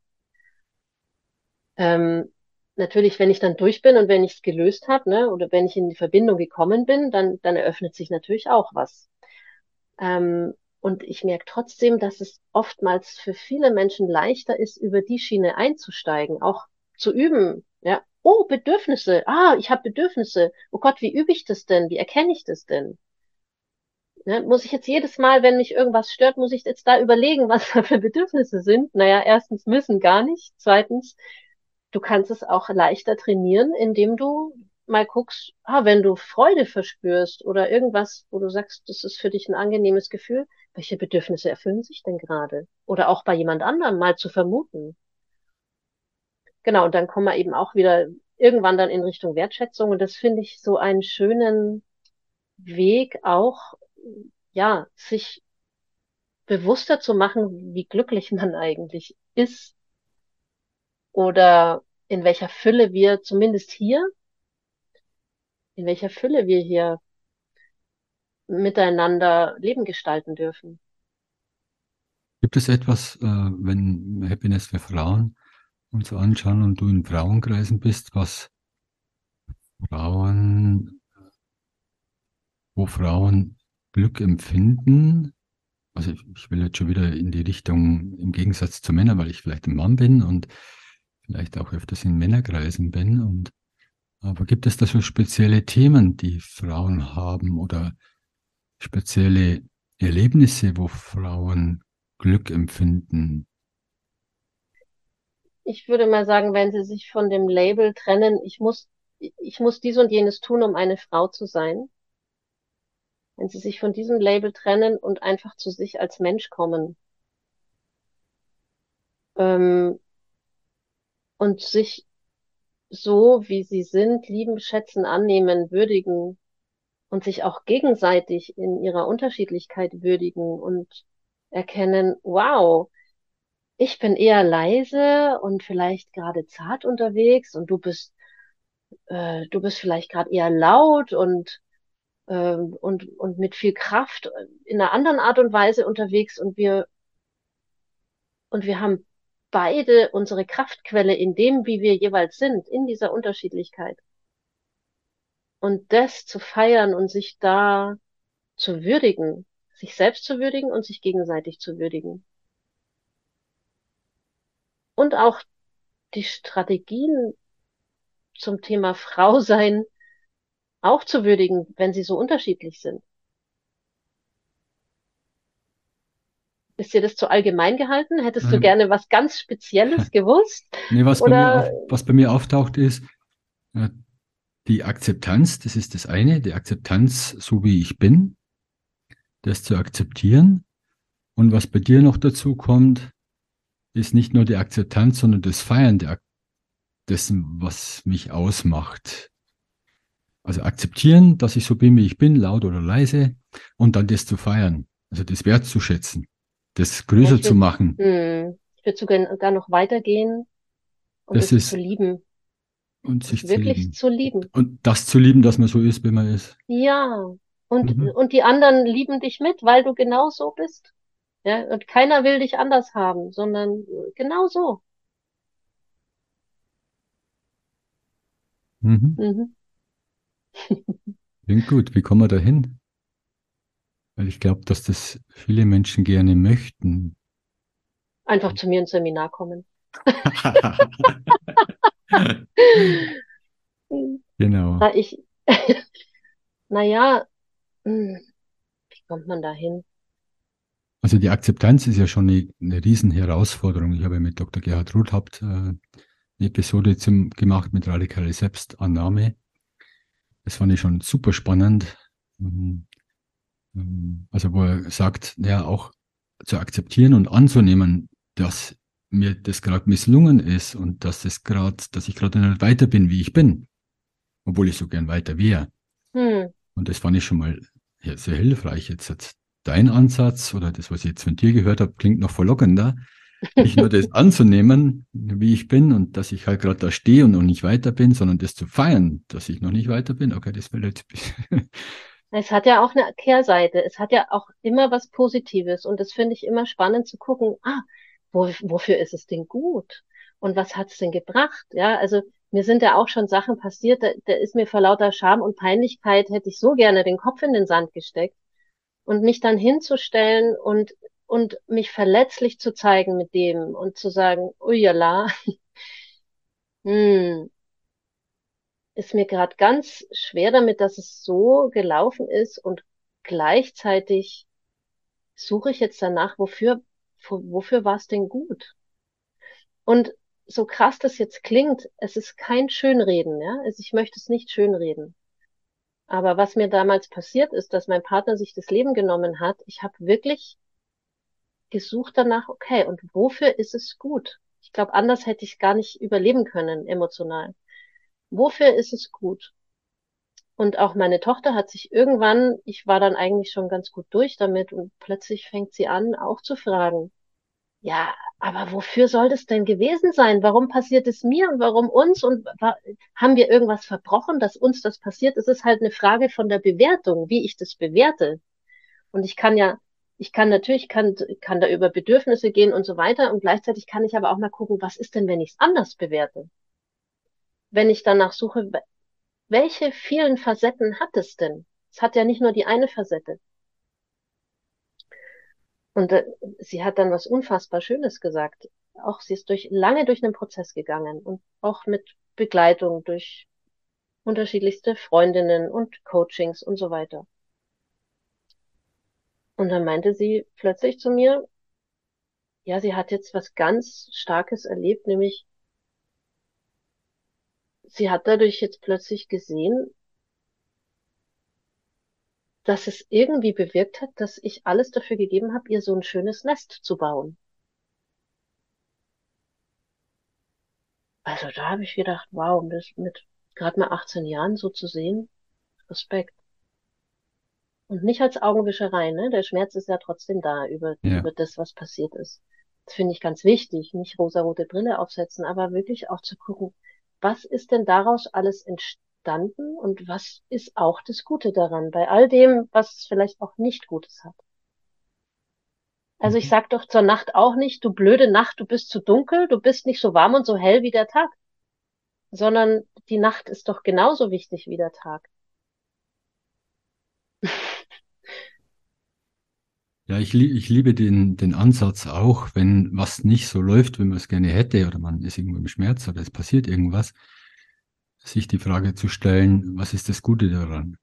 Ähm, natürlich, wenn ich dann durch bin und wenn ich es gelöst habe, ne, oder wenn ich in die Verbindung gekommen bin, dann, dann eröffnet sich natürlich auch was. Ähm, und ich merke trotzdem, dass es oftmals für viele Menschen leichter ist, über die Schiene einzusteigen, auch zu üben. Ja, oh, Bedürfnisse. Ah, ich habe Bedürfnisse. Oh Gott, wie übe ich das denn? Wie erkenne ich das denn? Ne, muss ich jetzt jedes Mal, wenn mich irgendwas stört, muss ich jetzt da überlegen, was da für Bedürfnisse sind? Naja, erstens müssen gar nicht. Zweitens, du kannst es auch leichter trainieren, indem du mal guckst, ah, wenn du Freude verspürst oder irgendwas, wo du sagst, das ist für dich ein angenehmes Gefühl, welche Bedürfnisse erfüllen sich denn gerade? Oder auch bei jemand anderem mal zu vermuten. Genau, und dann kommen wir eben auch wieder irgendwann dann in Richtung Wertschätzung. Und das finde ich so einen schönen Weg auch, ja, sich bewusster zu machen, wie glücklich man eigentlich ist oder in welcher Fülle wir zumindest hier, in welcher Fülle wir hier miteinander Leben gestalten dürfen. gibt es etwas, äh, wenn Happiness für Frauen uns anschauen und du in Frauenkreisen bist, was Frauen, wo Frauen Glück empfinden? Also ich will jetzt schon wieder in die Richtung im Gegensatz zu Männern, weil ich vielleicht ein Mann bin und vielleicht auch öfters in Männerkreisen bin. Und aber gibt es da so spezielle Themen, die Frauen haben oder spezielle Erlebnisse, wo Frauen Glück empfinden? Ich würde mal sagen, wenn sie sich von dem Label trennen, ich muss, ich muss dies und jenes tun, um eine Frau zu sein. Wenn sie sich von diesem Label trennen und einfach zu sich als Mensch kommen. Ähm, und sich so, wie sie sind, lieben, schätzen, annehmen, würdigen und sich auch gegenseitig in ihrer Unterschiedlichkeit würdigen und erkennen, wow, ich bin eher leise und vielleicht gerade zart unterwegs und du bist, äh, du bist vielleicht gerade eher laut und, äh, und, und mit viel Kraft in einer anderen Art und Weise unterwegs und wir, und wir haben beide unsere Kraftquelle in dem, wie wir jeweils sind, in dieser Unterschiedlichkeit. Und das zu feiern und sich da zu würdigen, sich selbst zu würdigen und sich gegenseitig zu würdigen. Und auch die Strategien zum Thema Frau sein auch zu würdigen, wenn sie so unterschiedlich sind. Ist dir das zu allgemein gehalten? Hättest du gerne was ganz Spezielles gewusst? Nee, was, bei mir, auf, was bei mir auftaucht ist, äh, die Akzeptanz, das ist das eine, die Akzeptanz, so wie ich bin, das zu akzeptieren. Und was bei dir noch dazu kommt, ist nicht nur die Akzeptanz, sondern das Feiern der, dessen, was mich ausmacht. Also akzeptieren, dass ich so bin, wie ich bin, laut oder leise, und dann das zu feiern, also das wertzuschätzen, das größer würd, zu machen. Mh, ich würde sogar gar noch weitergehen und das, das ist, zu lieben. Und sich wirklich zu lieben. zu lieben. Und das zu lieben, dass man so ist, wie man ist. Ja. Und, mhm. und die anderen lieben dich mit, weil du genau so bist. Ja, und keiner will dich anders haben, sondern genau so. Mhm. Mhm. Klingt gut. Wie kommen wir da hin? Weil ich glaube, dass das viele Menschen gerne möchten. Einfach zu mir ins Seminar kommen. genau. Na, ich, naja, hm, wie kommt man da hin? Also die Akzeptanz ist ja schon eine, eine Riesenherausforderung. Ich habe mit Dr. Gerhard Rothhaupt äh, eine Episode zum, gemacht mit radikale Selbstannahme. Das fand ich schon super spannend. Ähm, also wo er sagt, ja auch zu akzeptieren und anzunehmen, dass mir das gerade misslungen ist und dass das gerade, dass ich gerade nicht weiter bin, wie ich bin, obwohl ich so gern weiter wäre. Hm. Und das fand ich schon mal sehr hilfreich. Jetzt dein Ansatz oder das, was ich jetzt von dir gehört habe, klingt noch verlockender. Nicht nur das anzunehmen, wie ich bin und dass ich halt gerade da stehe und noch nicht weiter bin, sondern das zu feiern, dass ich noch nicht weiter bin. Okay, das will jetzt. Es hat ja auch eine Kehrseite. Es hat ja auch immer was Positives und das finde ich immer spannend zu gucken. Ah, wo, wofür ist es denn gut? Und was hat es denn gebracht? Ja, also mir sind ja auch schon Sachen passiert, da, da ist mir vor lauter Scham und Peinlichkeit hätte ich so gerne den Kopf in den Sand gesteckt und mich dann hinzustellen und und mich verletzlich zu zeigen mit dem und zu sagen, ujala, hm, ist mir gerade ganz schwer damit, dass es so gelaufen ist und gleichzeitig suche ich jetzt danach, wofür wofür war es denn gut? Und so krass das jetzt klingt, es ist kein Schönreden, ja. Also ich möchte es nicht schönreden. Aber was mir damals passiert ist, dass mein Partner sich das Leben genommen hat, ich habe wirklich gesucht danach, okay, und wofür ist es gut? Ich glaube, anders hätte ich gar nicht überleben können, emotional. Wofür ist es gut? Und auch meine Tochter hat sich irgendwann, ich war dann eigentlich schon ganz gut durch damit und plötzlich fängt sie an, auch zu fragen, ja, aber wofür soll das denn gewesen sein? Warum passiert es mir und warum uns? Und haben wir irgendwas verbrochen, dass uns das passiert? Es ist halt eine Frage von der Bewertung, wie ich das bewerte. Und ich kann ja, ich kann natürlich, kann, kann da über Bedürfnisse gehen und so weiter. Und gleichzeitig kann ich aber auch mal gucken, was ist denn, wenn ich es anders bewerte? Wenn ich danach suche, welche vielen Facetten hat es denn? Es hat ja nicht nur die eine Facette. Und äh, sie hat dann was unfassbar Schönes gesagt. Auch sie ist durch, lange durch einen Prozess gegangen und auch mit Begleitung durch unterschiedlichste Freundinnen und Coachings und so weiter. Und dann meinte sie plötzlich zu mir, ja, sie hat jetzt was ganz Starkes erlebt, nämlich sie hat dadurch jetzt plötzlich gesehen, dass es irgendwie bewirkt hat, dass ich alles dafür gegeben habe, ihr so ein schönes Nest zu bauen. Also da habe ich gedacht, wow, das mit gerade mal 18 Jahren so zu sehen, Respekt. Und nicht als Augenwischerei, ne? Der Schmerz ist ja trotzdem da über, ja. über das, was passiert ist. Das finde ich ganz wichtig. Nicht rosarote Brille aufsetzen, aber wirklich auch zu gucken, was ist denn daraus alles entstanden und was ist auch das Gute daran, bei all dem, was es vielleicht auch nicht Gutes hat. Also ich mhm. sag doch zur Nacht auch nicht, du blöde Nacht, du bist zu dunkel, du bist nicht so warm und so hell wie der Tag, sondern die Nacht ist doch genauso wichtig wie der Tag. Ja, ich, ich liebe den, den Ansatz auch, wenn was nicht so läuft, wie man es gerne hätte, oder man ist irgendwo im Schmerz oder es passiert irgendwas, sich die Frage zu stellen, was ist das Gute daran?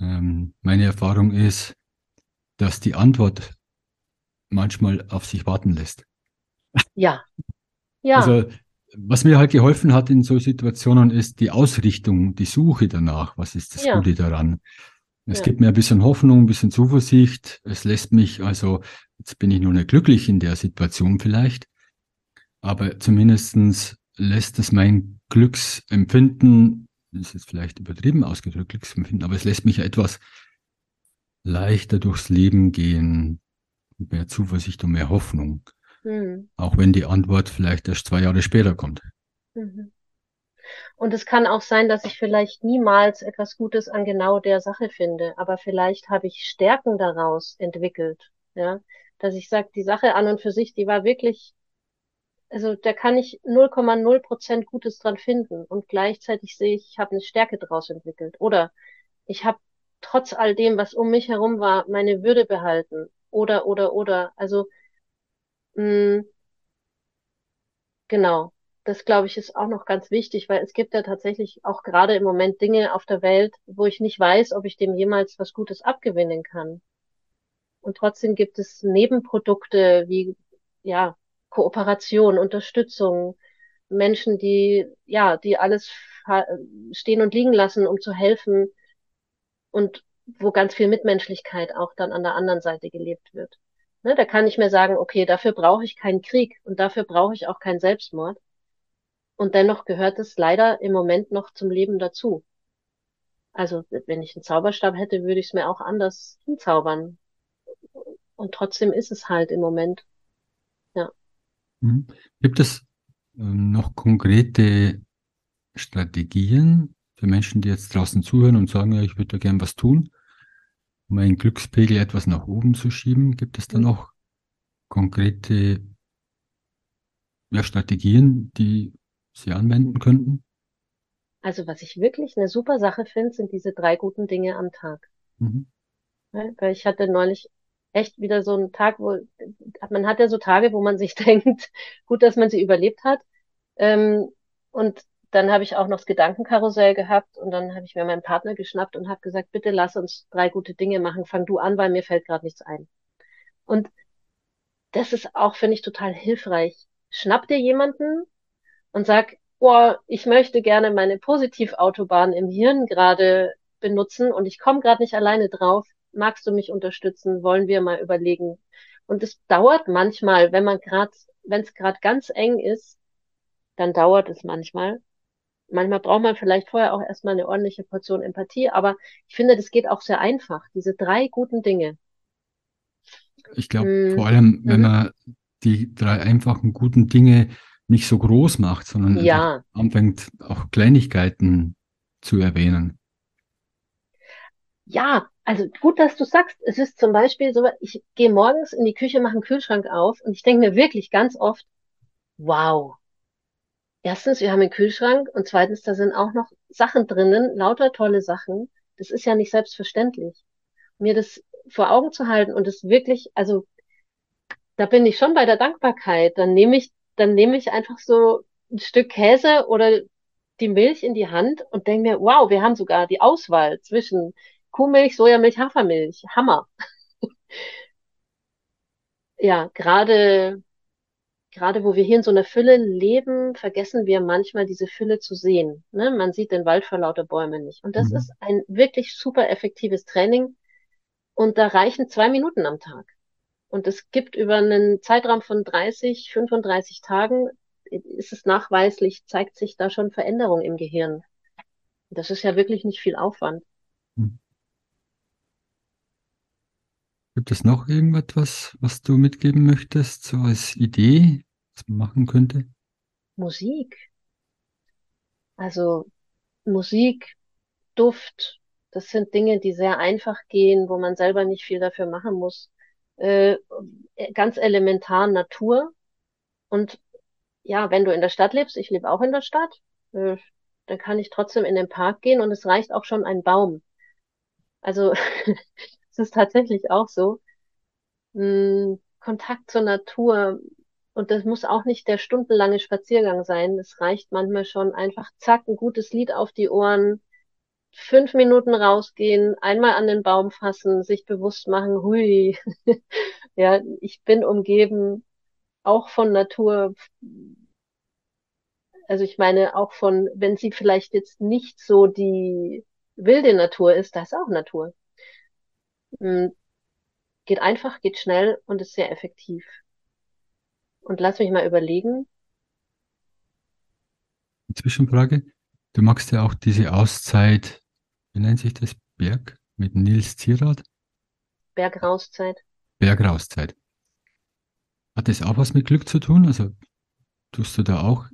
Ähm, meine Erfahrung ist, dass die Antwort manchmal auf sich warten lässt. Ja. Ja. Also, was mir halt geholfen hat in so Situationen ist die Ausrichtung, die Suche danach. Was ist das ja. Gute daran? Es ja. gibt mir ein bisschen Hoffnung, ein bisschen Zuversicht. Es lässt mich, also, jetzt bin ich noch nicht glücklich in der Situation vielleicht, aber zumindestens lässt es mein Glücksempfinden, das ist vielleicht übertrieben ausgedrückt, Glücksempfinden, aber es lässt mich etwas leichter durchs Leben gehen, mehr Zuversicht und mehr Hoffnung. Mhm. Auch wenn die Antwort vielleicht erst zwei Jahre später kommt. Mhm. Und es kann auch sein, dass ich vielleicht niemals etwas Gutes an genau der Sache finde, aber vielleicht habe ich Stärken daraus entwickelt, ja, dass ich sage, die Sache an und für sich, die war wirklich, also da kann ich 0,0 Prozent Gutes dran finden und gleichzeitig sehe ich, ich habe eine Stärke daraus entwickelt oder ich habe trotz all dem, was um mich herum war, meine Würde behalten oder, oder, oder. Also, mh, mm, genau. Das, glaube ich, ist auch noch ganz wichtig, weil es gibt ja tatsächlich auch gerade im Moment Dinge auf der Welt, wo ich nicht weiß, ob ich dem jemals was Gutes abgewinnen kann. Und trotzdem gibt es Nebenprodukte wie, ja, Kooperation, Unterstützung, Menschen, die, ja, die alles stehen und liegen lassen, um zu helfen und wo ganz viel Mitmenschlichkeit auch dann an der anderen Seite gelebt wird. Ne, da kann ich mir sagen, okay, dafür brauche ich keinen Krieg und dafür brauche ich auch keinen Selbstmord. Und dennoch gehört es leider im Moment noch zum Leben dazu. Also wenn ich einen Zauberstab hätte, würde ich es mir auch anders hinzaubern. Und trotzdem ist es halt im Moment. Ja. Mhm. Gibt es ähm, noch konkrete Strategien für Menschen, die jetzt draußen zuhören und sagen, ja, ich würde da gern was tun? um einen Glückspegel etwas nach oben zu schieben? Gibt es da noch konkrete ja, Strategien, die Sie anwenden könnten? Also was ich wirklich eine super Sache finde, sind diese drei guten Dinge am Tag. Mhm. Ja, weil ich hatte neulich echt wieder so einen Tag, wo man hat ja so Tage, wo man sich denkt, gut, dass man sie überlebt hat. Ähm, und dann habe ich auch noch das Gedankenkarussell gehabt und dann habe ich mir meinen Partner geschnappt und habe gesagt, bitte lass uns drei gute Dinge machen, fang du an, weil mir fällt gerade nichts ein. Und das ist auch, finde ich, total hilfreich. Schnapp dir jemanden und sag, oh, ich möchte gerne meine Positivautobahn im Hirn gerade benutzen und ich komme gerade nicht alleine drauf. Magst du mich unterstützen? Wollen wir mal überlegen? Und es dauert manchmal, wenn man gerade, wenn es gerade ganz eng ist, dann dauert es manchmal manchmal braucht man vielleicht vorher auch erstmal eine ordentliche Portion Empathie, aber ich finde, das geht auch sehr einfach, diese drei guten Dinge. Ich glaube, hm. vor allem, wenn mhm. man die drei einfachen guten Dinge nicht so groß macht, sondern ja. anfängt, auch Kleinigkeiten zu erwähnen. Ja, also gut, dass du sagst, es ist zum Beispiel so, ich gehe morgens in die Küche, mache einen Kühlschrank auf und ich denke mir wirklich ganz oft, wow, erstens, wir haben einen Kühlschrank und zweitens, da sind auch noch Sachen drinnen, lauter tolle Sachen. Das ist ja nicht selbstverständlich. Mir das vor Augen zu halten und es wirklich, also da bin ich schon bei der Dankbarkeit. Dann nehme ich, dann nehme ich einfach so ein Stück Käse oder die Milch in die Hand und denke mir, wow, wir haben sogar die Auswahl zwischen Kuhmilch, Sojamilch, Hafermilch. Hammer. ja, gerade gerade wo wir hier in so einer Fülle leben, vergessen wir manchmal diese Fülle zu sehen. Ne? Man sieht den Wald vor lauter Bäumen nicht. Und das mhm. ist ein wirklich super effektives Training. Und da reichen zwei Minuten am Tag. Und es gibt über einen Zeitraum von 30, 35 Tagen, ist es nachweislich, zeigt sich da schon Veränderung im Gehirn. Das ist ja wirklich nicht viel Aufwand. Mhm. Gibt es noch irgendetwas, was du mitgeben möchtest, so als Idee, was man machen könnte? Musik. Also Musik, Duft, das sind Dinge, die sehr einfach gehen, wo man selber nicht viel dafür machen muss. Äh, ganz elementar Natur. Und ja, wenn du in der Stadt lebst, ich lebe auch in der Stadt, äh, dann kann ich trotzdem in den Park gehen und es reicht auch schon ein Baum. Also es ist tatsächlich auch so. mh, Kontakt zur Natur. Und das muss auch nicht der stundenlange Spaziergang sein. Es reicht manchmal schon einfach, zack, ein gutes Lied auf die Ohren, fünf Minuten rausgehen, einmal an den Baum fassen, sich bewusst machen, hui, ja, ich bin umgeben auch von Natur. Also ich meine auch von, wenn sie vielleicht jetzt nicht so die wilde Natur ist, da ist auch Natur. Hm, geht einfach, geht schnell und ist sehr effektiv. Und lass mich mal überlegen. Zwischenfrage. Du magst ja auch diese Auszeit, wie nennt sich das? Berg mit Nils Zierath? Bergrauszeit. Bergrauszeit. Hat das auch was mit Glück zu tun? Also tust du da auch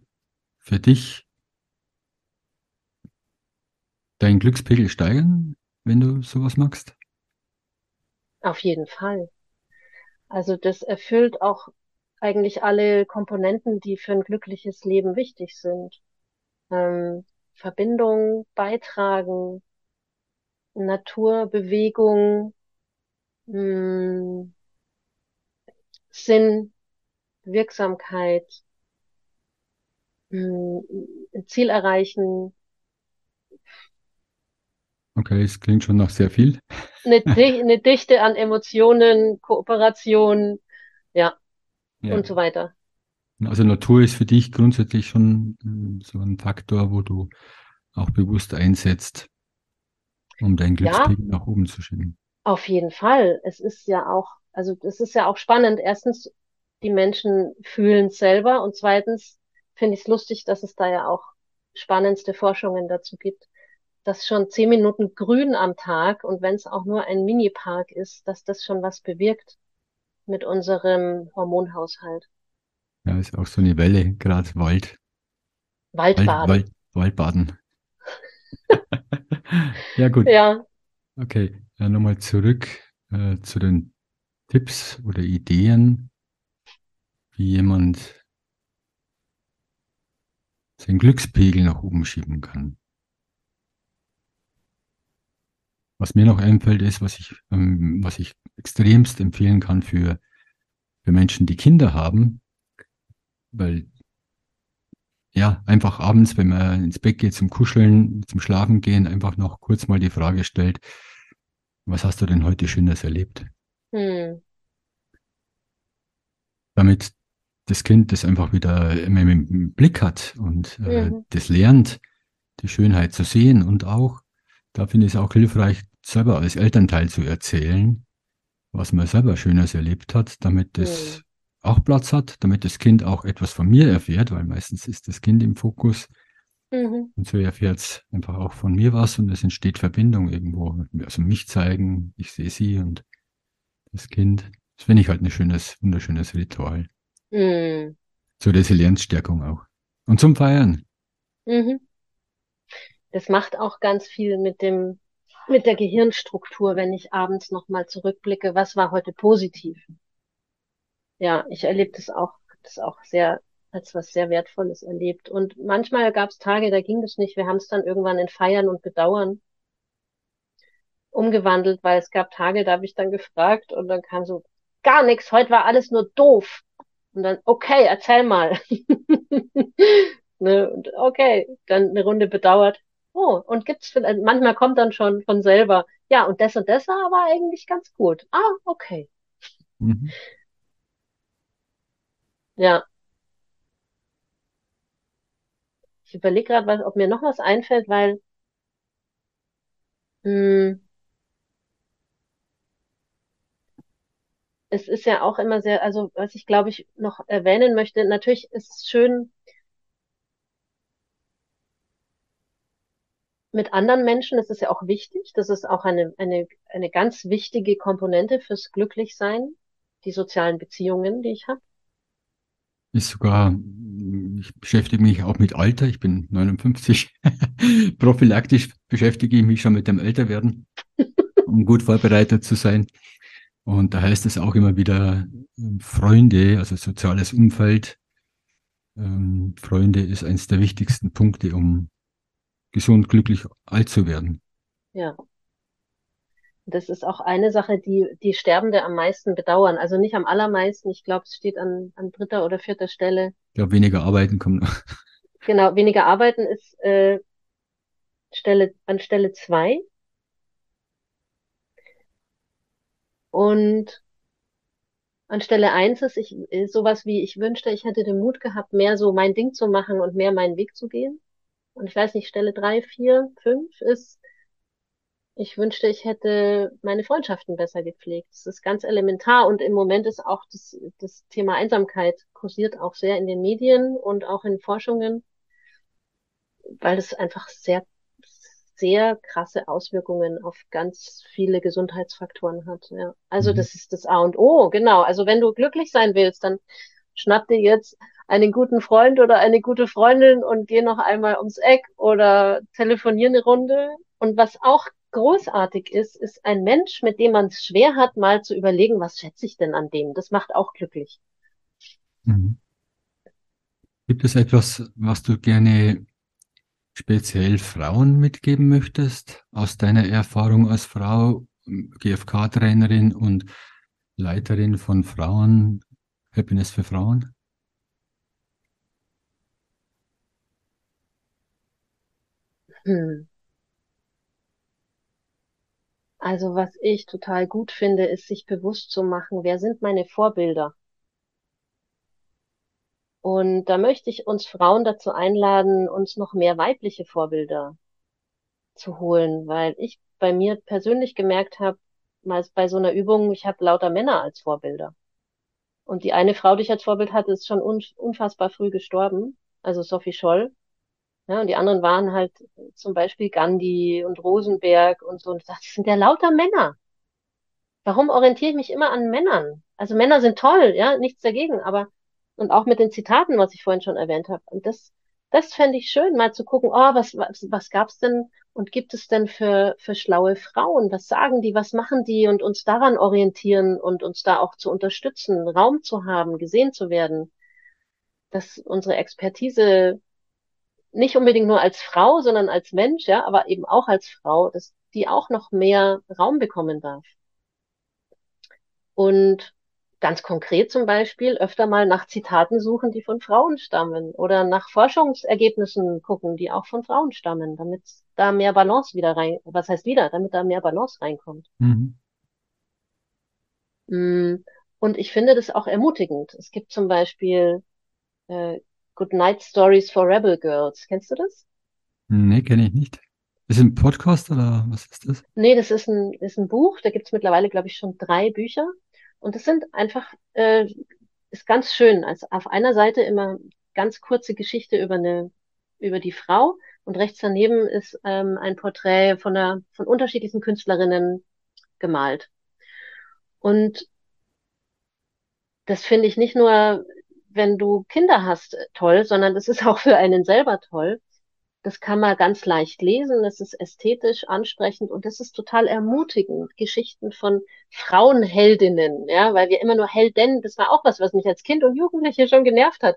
für dich deinen Glückspegel steigern, wenn du sowas machst? Auf jeden Fall. Also das erfüllt auch eigentlich alle Komponenten, die für ein glückliches Leben wichtig sind. Ähm, Verbindung, Beitragen, Natur, Bewegung, mh, hm, Sinn, Wirksamkeit, mh, hm, Ziel erreichen. Okay, es klingt schon nach sehr viel. Eine, eine Dichte an Emotionen, Kooperation, ja, ja, und so weiter. Also Natur ist für dich grundsätzlich schon hm, so ein Faktor, wo du auch bewusst einsetzt, um dein Glückspegel ja, nach oben zu schieben. Auf jeden Fall. Es ist ja auch, also es ist ja auch spannend. Erstens, die Menschen fühlen es selber und zweitens finde ich es lustig, dass es da ja auch spannendste Forschungen dazu gibt, dass schon zehn Minuten Grün am Tag und wenn es auch nur ein Minipark ist, dass das schon was bewirkt mit unserem Hormonhaushalt. Ja, ist auch so eine Welle, gerade Wald. Waldbaden. Wald, Wald, Waldbaden. ja, gut. Ja. Okay, ja, nochmal zurück äh, zu den Tipps oder Ideen, wie jemand seinen Glückspegel nach oben schieben kann. Was mir noch einfällt, ist, was ich, ähm, was ich extremst empfehlen kann für, für Menschen, die Kinder haben, weil ja, einfach abends, wenn man ins Bett geht zum Kuscheln, zum Schlafen gehen, einfach noch kurz mal die Frage stellt, was hast du denn heute Schönes erlebt? Hm. Damit das Kind das einfach wieder im Blick hat und äh, mhm. das lernt, die Schönheit zu sehen und auch, da finde ich es auch hilfreich, selber als Elternteil zu erzählen, was man selber Schönes erlebt hat, damit das mhm auch Platz hat, damit das Kind auch etwas von mir erfährt, weil meistens ist das Kind im Fokus. Mhm. Und so erfährt es einfach auch von mir was und es entsteht Verbindung irgendwo. Also mich zeigen, ich sehe sie und das Kind. Das finde ich halt ein schönes, wunderschönes Ritual. Mhm. Zur Resilienzstärkung auch. Und zum Feiern. Mhm. Das macht auch ganz viel mit dem, mit der Gehirnstruktur, wenn ich abends nochmal zurückblicke, was war heute positiv? Ja, ich erlebe das auch, das auch sehr als was sehr Wertvolles erlebt. Und manchmal gab es Tage, da ging das nicht. Wir haben es dann irgendwann in Feiern und Bedauern umgewandelt, weil es gab Tage, da habe ich dann gefragt und dann kam so gar nichts. Heute war alles nur doof. Und dann, okay, erzähl mal. ne, und okay, dann eine Runde bedauert. Oh, und gibt's vielleicht, manchmal kommt dann schon von selber, ja, und das und das war eigentlich ganz gut. Ah, okay. Mhm. Ja. Ich überlege gerade, ob mir noch was einfällt, weil hm, es ist ja auch immer sehr, also was ich glaube ich noch erwähnen möchte, natürlich ist es schön, mit anderen Menschen, das ist ja auch wichtig, das ist auch eine, eine, eine ganz wichtige Komponente fürs Glücklichsein, die sozialen Beziehungen, die ich habe ist sogar, ich beschäftige mich auch mit Alter. Ich bin 59. Prophylaktisch beschäftige ich mich schon mit dem Älterwerden, um gut vorbereitet zu sein. Und da heißt es auch immer wieder ähm, Freunde, also soziales Umfeld. Ähm, Freunde ist eines der wichtigsten Punkte, um gesund, glücklich alt zu werden. Ja. Das ist auch eine Sache, die die Sterbende am meisten bedauern. Also nicht am allermeisten. Ich glaube, es steht an, an dritter oder vierter Stelle. Ich glaube, weniger arbeiten kommt noch. Genau, weniger arbeiten ist äh, Stelle, an Stelle zwei. Und an Stelle eins ist ich, äh, sowas wie, ich wünschte, ich hätte den Mut gehabt, mehr so mein Ding zu machen und mehr meinen Weg zu gehen. Und ich weiß nicht, Stelle drei, vier, fünf ist, ich wünschte, ich hätte meine Freundschaften besser gepflegt. Das ist ganz elementar und im Moment ist auch das, das Thema Einsamkeit kursiert auch sehr in den Medien und auch in Forschungen, weil es einfach sehr sehr krasse Auswirkungen auf ganz viele Gesundheitsfaktoren hat. Ja. Also mhm. das ist das A und O, genau. Also wenn du glücklich sein willst, dann schnapp dir jetzt einen guten Freund oder eine gute Freundin und geh noch einmal ums Eck oder telefonier eine Runde. Und was auch großartig ist, ist ein Mensch, mit dem man es schwer hat, mal zu überlegen, was schätze ich denn an dem? Das macht auch glücklich. Mhm. Gibt es etwas, was du gerne speziell Frauen mitgeben möchtest aus deiner Erfahrung als Frau, GFK-Trainerin und Leiterin von Frauen, Happiness für Frauen? Hm. Also was ich total gut finde, ist sich bewusst zu machen, wer sind meine Vorbilder? Und da möchte ich uns Frauen dazu einladen, uns noch mehr weibliche Vorbilder zu holen, weil ich bei mir persönlich gemerkt habe, mal bei so einer Übung, ich habe lauter Männer als Vorbilder. Und die eine Frau, die ich als Vorbild hatte, ist schon unfassbar früh gestorben, also Sophie Scholl. Ja, und die anderen waren halt zum Beispiel Gandhi und Rosenberg und so. Und ich dachte, das sind ja lauter Männer. Warum orientiere ich mich immer an Männern? Also Männer sind toll, ja, nichts dagegen, aber und auch mit den Zitaten, was ich vorhin schon erwähnt habe. Und das, das fände ich schön, mal zu gucken, oh, was, was, was gab's denn und gibt es denn für, für schlaue Frauen? Was sagen die, was machen die und uns daran orientieren und uns da auch zu unterstützen, Raum zu haben, gesehen zu werden, dass unsere Expertise nicht unbedingt nur als Frau, sondern als Mensch, ja, aber eben auch als Frau, dass die auch noch mehr Raum bekommen darf. Und ganz konkret zum Beispiel öfter mal nach Zitaten suchen, die von Frauen stammen oder nach Forschungsergebnissen gucken, die auch von Frauen stammen, damit da mehr Balance wieder rein, was heißt wieder, damit da mehr Balance reinkommt. Mhm. Mm, und ich finde das auch ermutigend. Es gibt zum Beispiel äh, Good Night Stories for Rebel Girls. Kennst du das? Nee, kenne ich nicht. Ist ein Podcast oder was ist das? Nee, das ist ein, ist ein Buch. Da gibt es mittlerweile, glaube ich, schon drei Bücher. Und es sind einfach, äh, ist ganz schön. Also auf einer Seite immer ganz kurze Geschichte über eine, über die Frau und rechts daneben ist ähm, ein Porträt von einer, von unterschiedlichen Künstlerinnen gemalt. Und das finde ich nicht nur, wenn du Kinder hast, toll, sondern das ist auch für einen selber toll, das kann man ganz leicht lesen, das ist ästhetisch ansprechend und das ist total ermutigend. Geschichten von Frauenheldinnen, ja, weil wir immer nur Helden, das war auch was, was mich als Kind und Jugendliche schon genervt hat.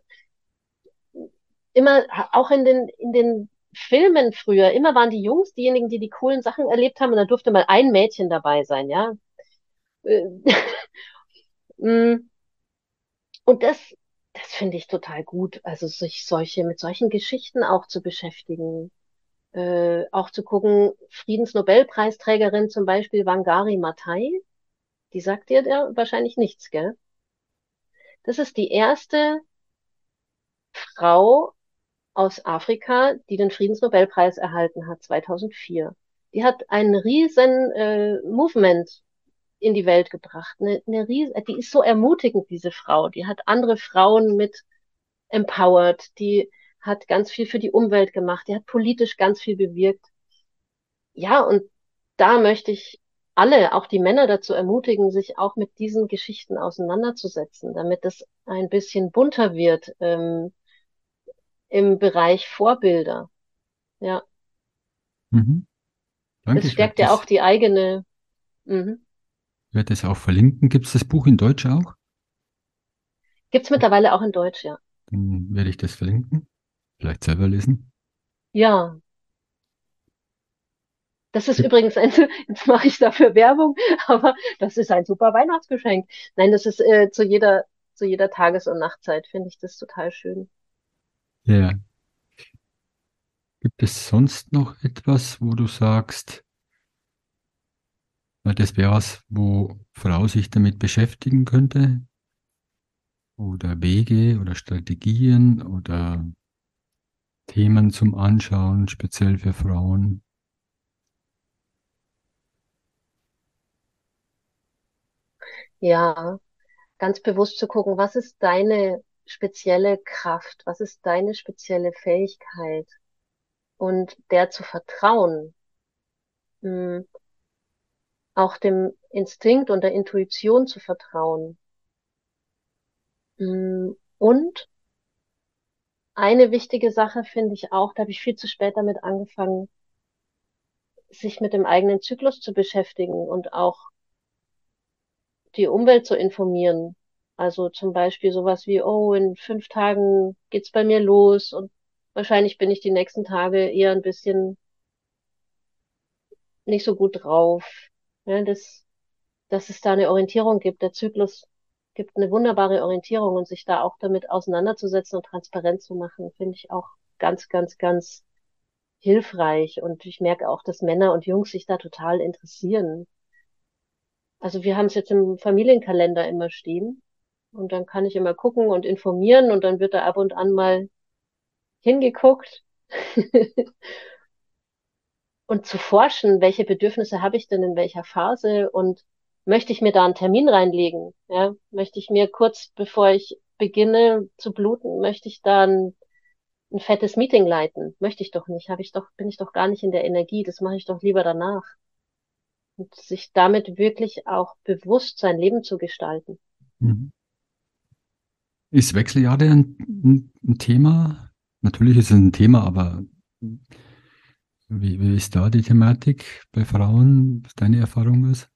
Immer, auch in den, in den Filmen früher, immer waren die Jungs diejenigen, die die coolen Sachen erlebt haben und da durfte mal ein Mädchen dabei sein, ja. Äh, mm. und das, das finde ich total gut. Also sich solche, mit solchen Geschichten auch zu beschäftigen. Äh, auch zu gucken, Friedensnobelpreisträgerin zum Beispiel Wangari Maathai, die sagt dir ja wahrscheinlich nichts, gell? Das ist die erste Frau aus Afrika, die den Friedensnobelpreis erhalten hat, 2004. Die hat einen riesen äh, Movement in die Welt gebracht. Eine, eine riesen, die ist so ermutigend, diese Frau. Die hat andere Frauen mit empowered. Die hat ganz viel für die Umwelt gemacht. Die hat politisch ganz viel bewirkt. Ja, und da möchte ich alle, auch die Männer dazu ermutigen, sich auch mit diesen Geschichten auseinanderzusetzen, damit es ein bisschen bunter wird ähm, im Bereich Vorbilder. Ja. Mhm. Danke, das stärkt ja auch die eigene. Mhm. Ich werde es auch verlinken. Gibt es das Buch in Deutsch auch? Gibt es mittlerweile auch in Deutsch, ja. Dann werde ich das verlinken. Vielleicht selber lesen. Ja. Das ist übrigens ein, jetzt mache ich dafür Werbung, aber das ist ein super Weihnachtsgeschenk. Nein, das ist äh, zu jeder, zu jeder Tages- und Nachtzeit, finde ich das total schön. Ja. Gibt es sonst noch etwas, wo du sagst, das wäre was, wo Frau sich damit beschäftigen könnte? Oder Wege oder Strategien oder Themen zum Anschauen, speziell für Frauen? Ja, ganz bewusst zu gucken, was ist deine spezielle Kraft, was ist deine spezielle Fähigkeit und der zu vertrauen, hm, auch dem Instinkt und der Intuition zu vertrauen. Mh, hm, und eine wichtige Sache finde ich auch, da habe ich viel zu spät damit angefangen, sich mit dem eigenen Zyklus zu beschäftigen und auch die Umwelt zu informieren. Also zum Beispiel sowas wie, oh, in fünf Tagen geht's bei mir los und wahrscheinlich bin ich die nächsten Tage eher ein bisschen nicht so gut drauf. Ja, dass, dass es da eine Orientierung gibt. Der Zyklus gibt eine wunderbare Orientierung und sich da auch damit auseinanderzusetzen und transparent zu machen, finde ich auch ganz, ganz, ganz hilfreich. Und ich merke auch, dass Männer und Jungs sich da total interessieren. Also wir haben es jetzt im Familienkalender immer stehen. Und dann kann ich immer gucken und informieren und dann wird da ab und an mal hingeguckt. und zu forschen, welche Bedürfnisse habe ich denn in welcher Phase und möchte ich mir da einen Termin reinlegen? Ja, möchte ich mir kurz bevor ich beginne zu bluten, möchte ich da ein, ein fettes Meeting leiten? Möchte ich doch nicht, habe ich doch, bin ich doch gar nicht in der Energie, das mache ich doch lieber danach und sich damit wirklich auch bewusst sein Leben zu gestalten. Mhm. Ist Wechseljahre ein, ein, ein, Thema? Natürlich ist es ein Thema, aber wie, wie ist da die Thematik bei Frauen, was deine Erfahrung ist?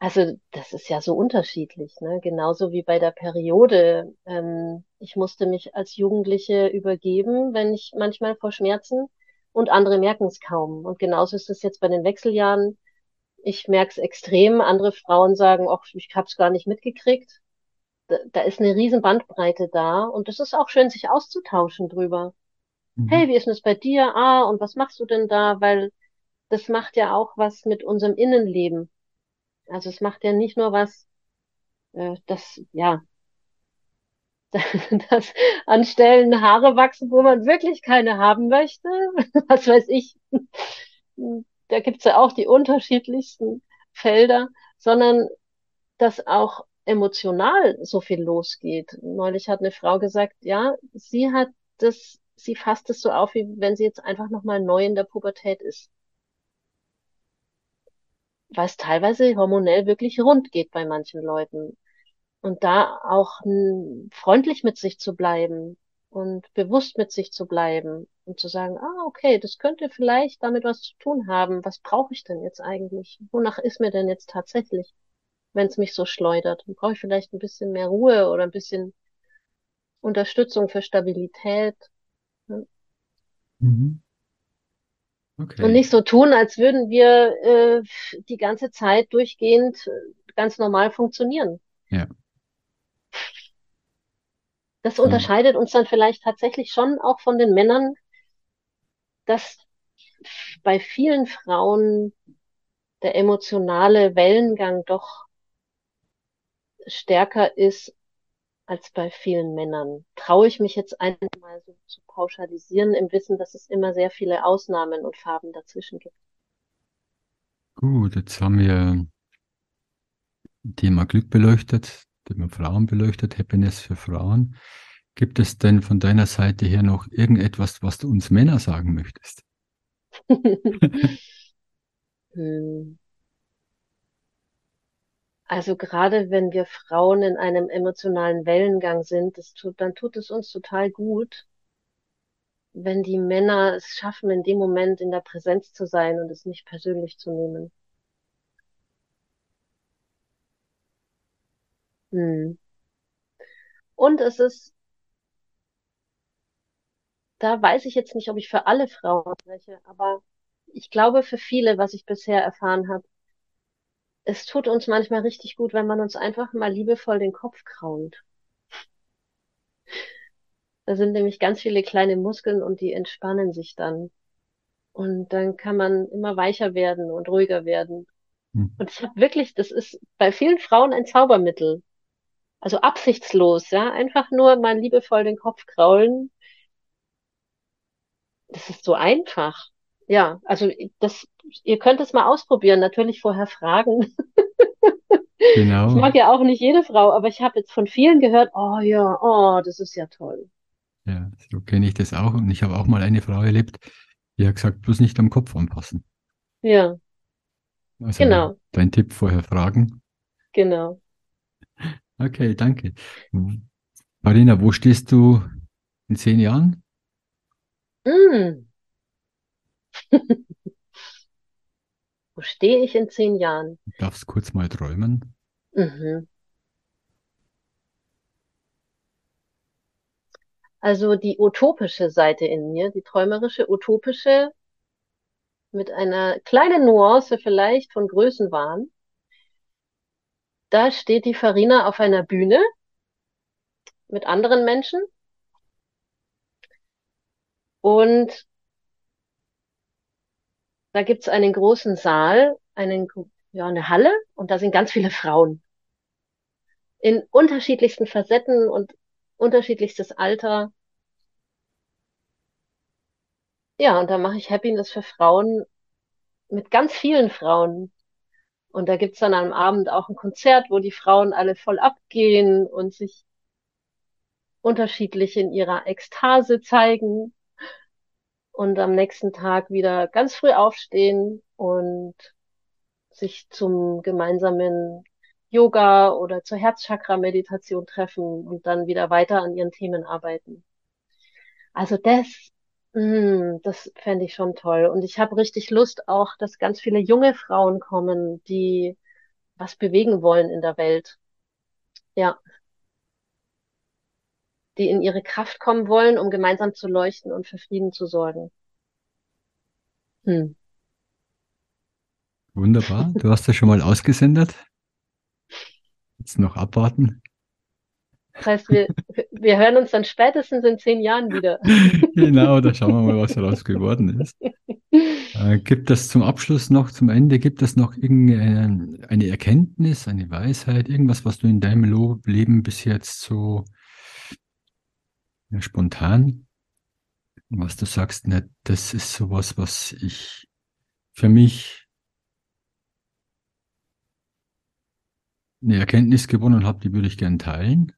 Also das ist ja so unterschiedlich, ne? Genauso wie bei der Periode. Ähm, ich musste mich als Jugendliche übergeben, wenn ich manchmal vor Schmerzen und andere merken es kaum. Und genauso ist es jetzt bei den Wechseljahren. Ich merke es extrem. Andere Frauen sagen, ach, ich habe es gar nicht mitgekriegt. Da, da ist eine riesen Bandbreite da und es ist auch schön, sich auszutauschen drüber. Mhm. Hey, wie ist das bei dir? Ah, und was machst du denn da? Weil das macht ja auch was mit unserem Innenleben. Also es macht ja nicht nur was, äh, das, ja, dass an Stellen Haare wachsen, wo man wirklich keine haben möchte. Was weiß ich. Da gibt's ja auch die unterschiedlichsten Felder, sondern dass auch emotional so viel losgeht. Neulich hat eine Frau gesagt, ja, sie hat das, sie fasst es so auf, wie wenn sie jetzt einfach nochmal neu in der Pubertät ist. Weil es teilweise hormonell wirklich rund geht bei manchen Leuten. Und da auch freundlich mit sich zu bleiben und bewusst mit sich zu bleiben und zu sagen, ah, okay, das könnte vielleicht damit was zu tun haben. Was brauche ich denn jetzt eigentlich? Wonach ist mir denn jetzt tatsächlich, wenn es mich so schleudert? Brauche ich vielleicht ein bisschen mehr Ruhe oder ein bisschen Unterstützung für Stabilität? Mhm. Okay. Und nicht so tun, als würden wir äh, die ganze Zeit durchgehend äh, ganz normal funktionieren. Ja. Das unterscheidet uns dann vielleicht tatsächlich schon auch von den Männern, dass bei vielen Frauen der emotionale Wellengang doch stärker ist als bei vielen Männern. Traue ich mich jetzt einmal so zu pauschalisieren im Wissen, dass es immer sehr viele Ausnahmen und Farben dazwischen gibt. Gut, jetzt haben wir Thema Glück beleuchtet, Thema Frauen beleuchtet, Happiness für Frauen. Gibt es denn von deiner Seite her noch irgendetwas, was du uns Männer sagen möchtest? Hm. Also gerade wenn wir Frauen in einem emotionalen Wellengang sind, tut, dann tut es uns total gut, wenn die Männer es schaffen, in dem Moment in der Präsenz zu sein und es nicht persönlich zu nehmen. Hm. Und es ist, da weiß ich jetzt nicht, ob ich für alle Frauen spreche, aber ich glaube für viele, was ich bisher erfahren habe, es tut uns manchmal richtig gut, wenn man uns einfach mal liebevoll den Kopf krault. Da sind nämlich ganz viele kleine Muskeln und die entspannen sich dann. Und dann kann man immer weicher werden und ruhiger werden. Hm. Und ich habe wirklich, das ist bei vielen Frauen ein Zaubermittel. Also absichtslos, ja. Einfach nur mal liebevoll den Kopf kraulen. Das ist so einfach. Ja, also das, ihr könnt es mal ausprobieren, natürlich vorher fragen. Genau. Ich mag ja auch nicht jede Frau, aber ich habe jetzt von vielen gehört, oh ja, oh, das ist ja toll. Ja, so kenne ich das auch. Und ich habe auch mal eine Frau erlebt, die hat gesagt, bloß nicht am Kopf anpassen. Ja. Also genau. Dein Tipp vorher fragen. Genau. Okay, danke. Marina, wo stehst du in zehn Jahren? Mm. wo stehe ich in zehn Jahren? Du darfst kurz mal träumen. Mhm. Also die utopische Seite in mir, die träumerische, utopische, mit einer kleinen Nuance vielleicht von Größenwahn. Da steht die Farina auf einer Bühne mit anderen Menschen und da gibt's einen großen Saal, einen, ja, eine Halle und da sind ganz viele Frauen in unterschiedlichsten Facetten und unterschiedlichstes Alter. Ja, und da mache ich Happiness für Frauen mit ganz vielen Frauen. Und da gibt's dann am Abend auch ein Konzert, wo die Frauen alle voll abgehen und sich unterschiedlich in ihrer Ekstase zeigen und am nächsten Tag wieder ganz früh aufstehen und sich zum gemeinsamen Yoga oder zur Herzchakra-Meditation treffen und dann wieder weiter an ihren Themen arbeiten. Also das, mh, hm, das fände ich schon toll. Und ich habe richtig Lust auch, dass ganz viele junge Frauen kommen, die was bewegen wollen in der Welt. Ja. Die in ihre Kraft kommen wollen, um gemeinsam zu leuchten und für Frieden zu sorgen. Hm. Wunderbar. Du hast das schon mal ausgesendet. Jetzt noch abwarten. Das heißt, wir, wir hören uns dann spätestens in zehn Jahren wieder. genau, da schauen wir mal, was daraus geworden ist. Äh, gibt es zum Abschluss noch, zum Ende, gibt es noch irgendeine Erkenntnis, eine Weisheit, irgendwas, was du in deinem Leben bis jetzt so ja, spontan, was du sagst, ne, das ist sowas, was ich für mich eine Erkenntnis gewonnen habe, die würde ich gerne teilen.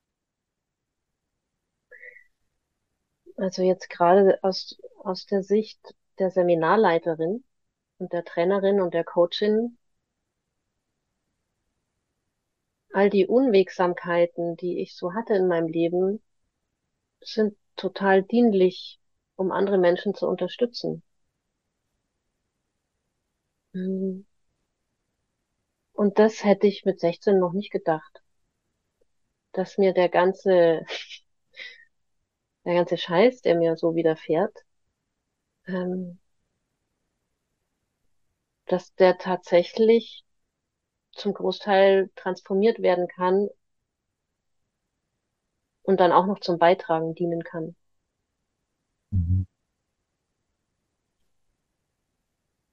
Also jetzt gerade aus, aus der Sicht der Seminarleiterin und der Trainerin und der Coachin, all die Unwegsamkeiten, die ich so hatte in meinem Leben, sind total dienlich, um andere Menschen zu unterstützen. Hm. Und das hätte ich mit 16 noch nicht gedacht. Dass mir der ganze, der ganze Scheiß, der mir so widerfährt, ähm, dass der tatsächlich zum Großteil transformiert werden kann und dann auch noch zum Beitragen dienen kann. Mhm.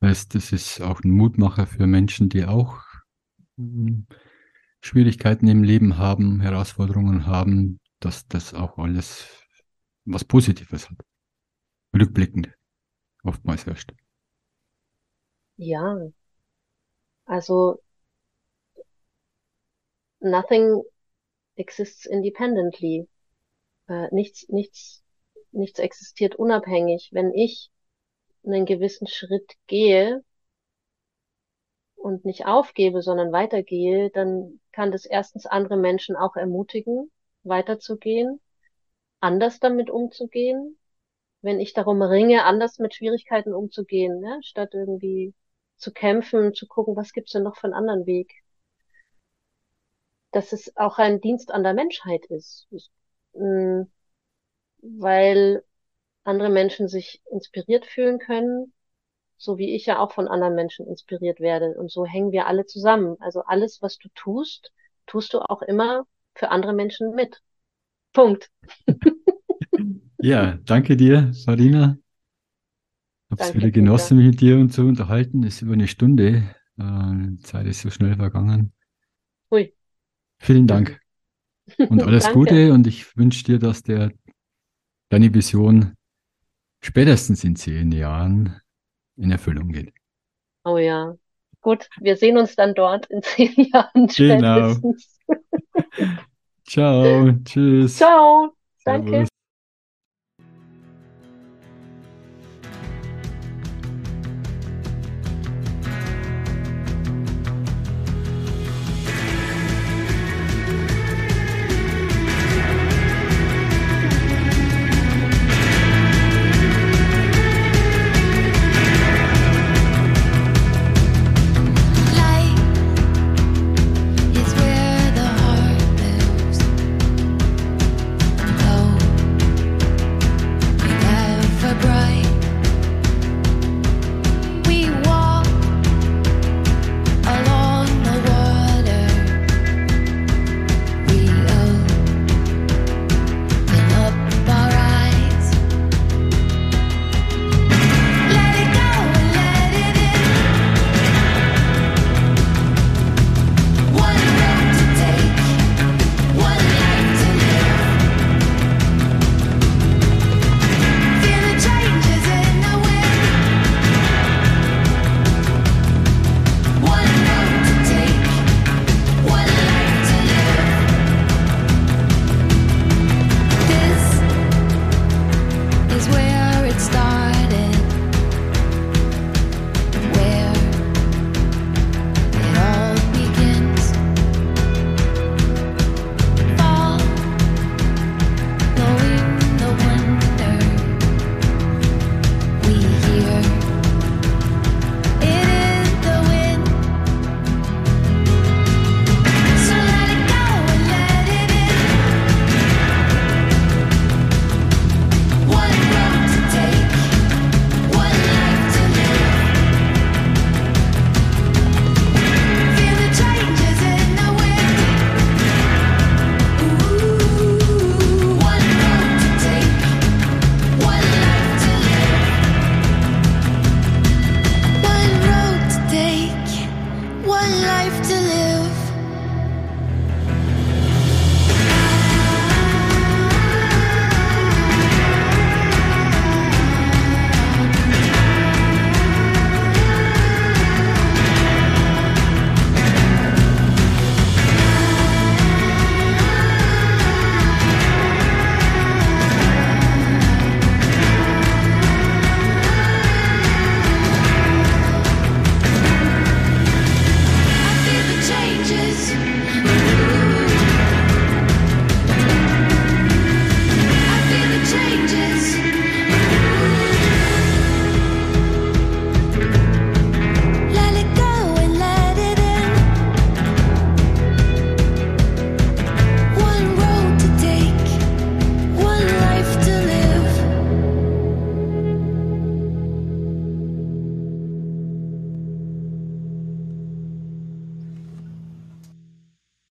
Heißt, das ist auch ein Mutmacher für Menschen, die auch Schwierigkeiten im Leben haben, Herausforderungen haben, dass das auch alles was Positives hat. Rückblickend oftmals erst. Ja, also nothing exists independently. Äh, nichts, nichts, nichts existiert unabhängig. Wenn ich einen gewissen Schritt gehe, und nicht aufgebe, sondern weitergehe, dann kann das erstens andere Menschen auch ermutigen, weiterzugehen, anders damit umzugehen, wenn ich darum ringe, anders mit Schwierigkeiten umzugehen, ne? statt irgendwie zu kämpfen, zu gucken, was gibt's denn noch für einen anderen Weg. Dass es auch ein Dienst an der Menschheit ist, mm, weil andere Menschen sich inspiriert fühlen können, so wie ich ja auch von anderen Menschen inspiriert werde. Und so hängen wir alle zusammen. Also alles, was du tust, tust du auch immer für andere Menschen mit. Punkt. Ja, danke dir, Farina. Hab's Danke, wieder genossen, mich mit dir und zu unterhalten. Ist über eine Stunde. Äh, die Zeit ist so schnell vergangen. Hui. Vielen Dank. Und alles. Gute und ich wünsche dir, dass der, deine Vision spätestens in zehn Jahren in Erfüllung geht. Oh ja. Gut, wir sehen uns dann dort in zehn Jahren Genau. spätestens. Ciao, tschüss. Ciao. Danke.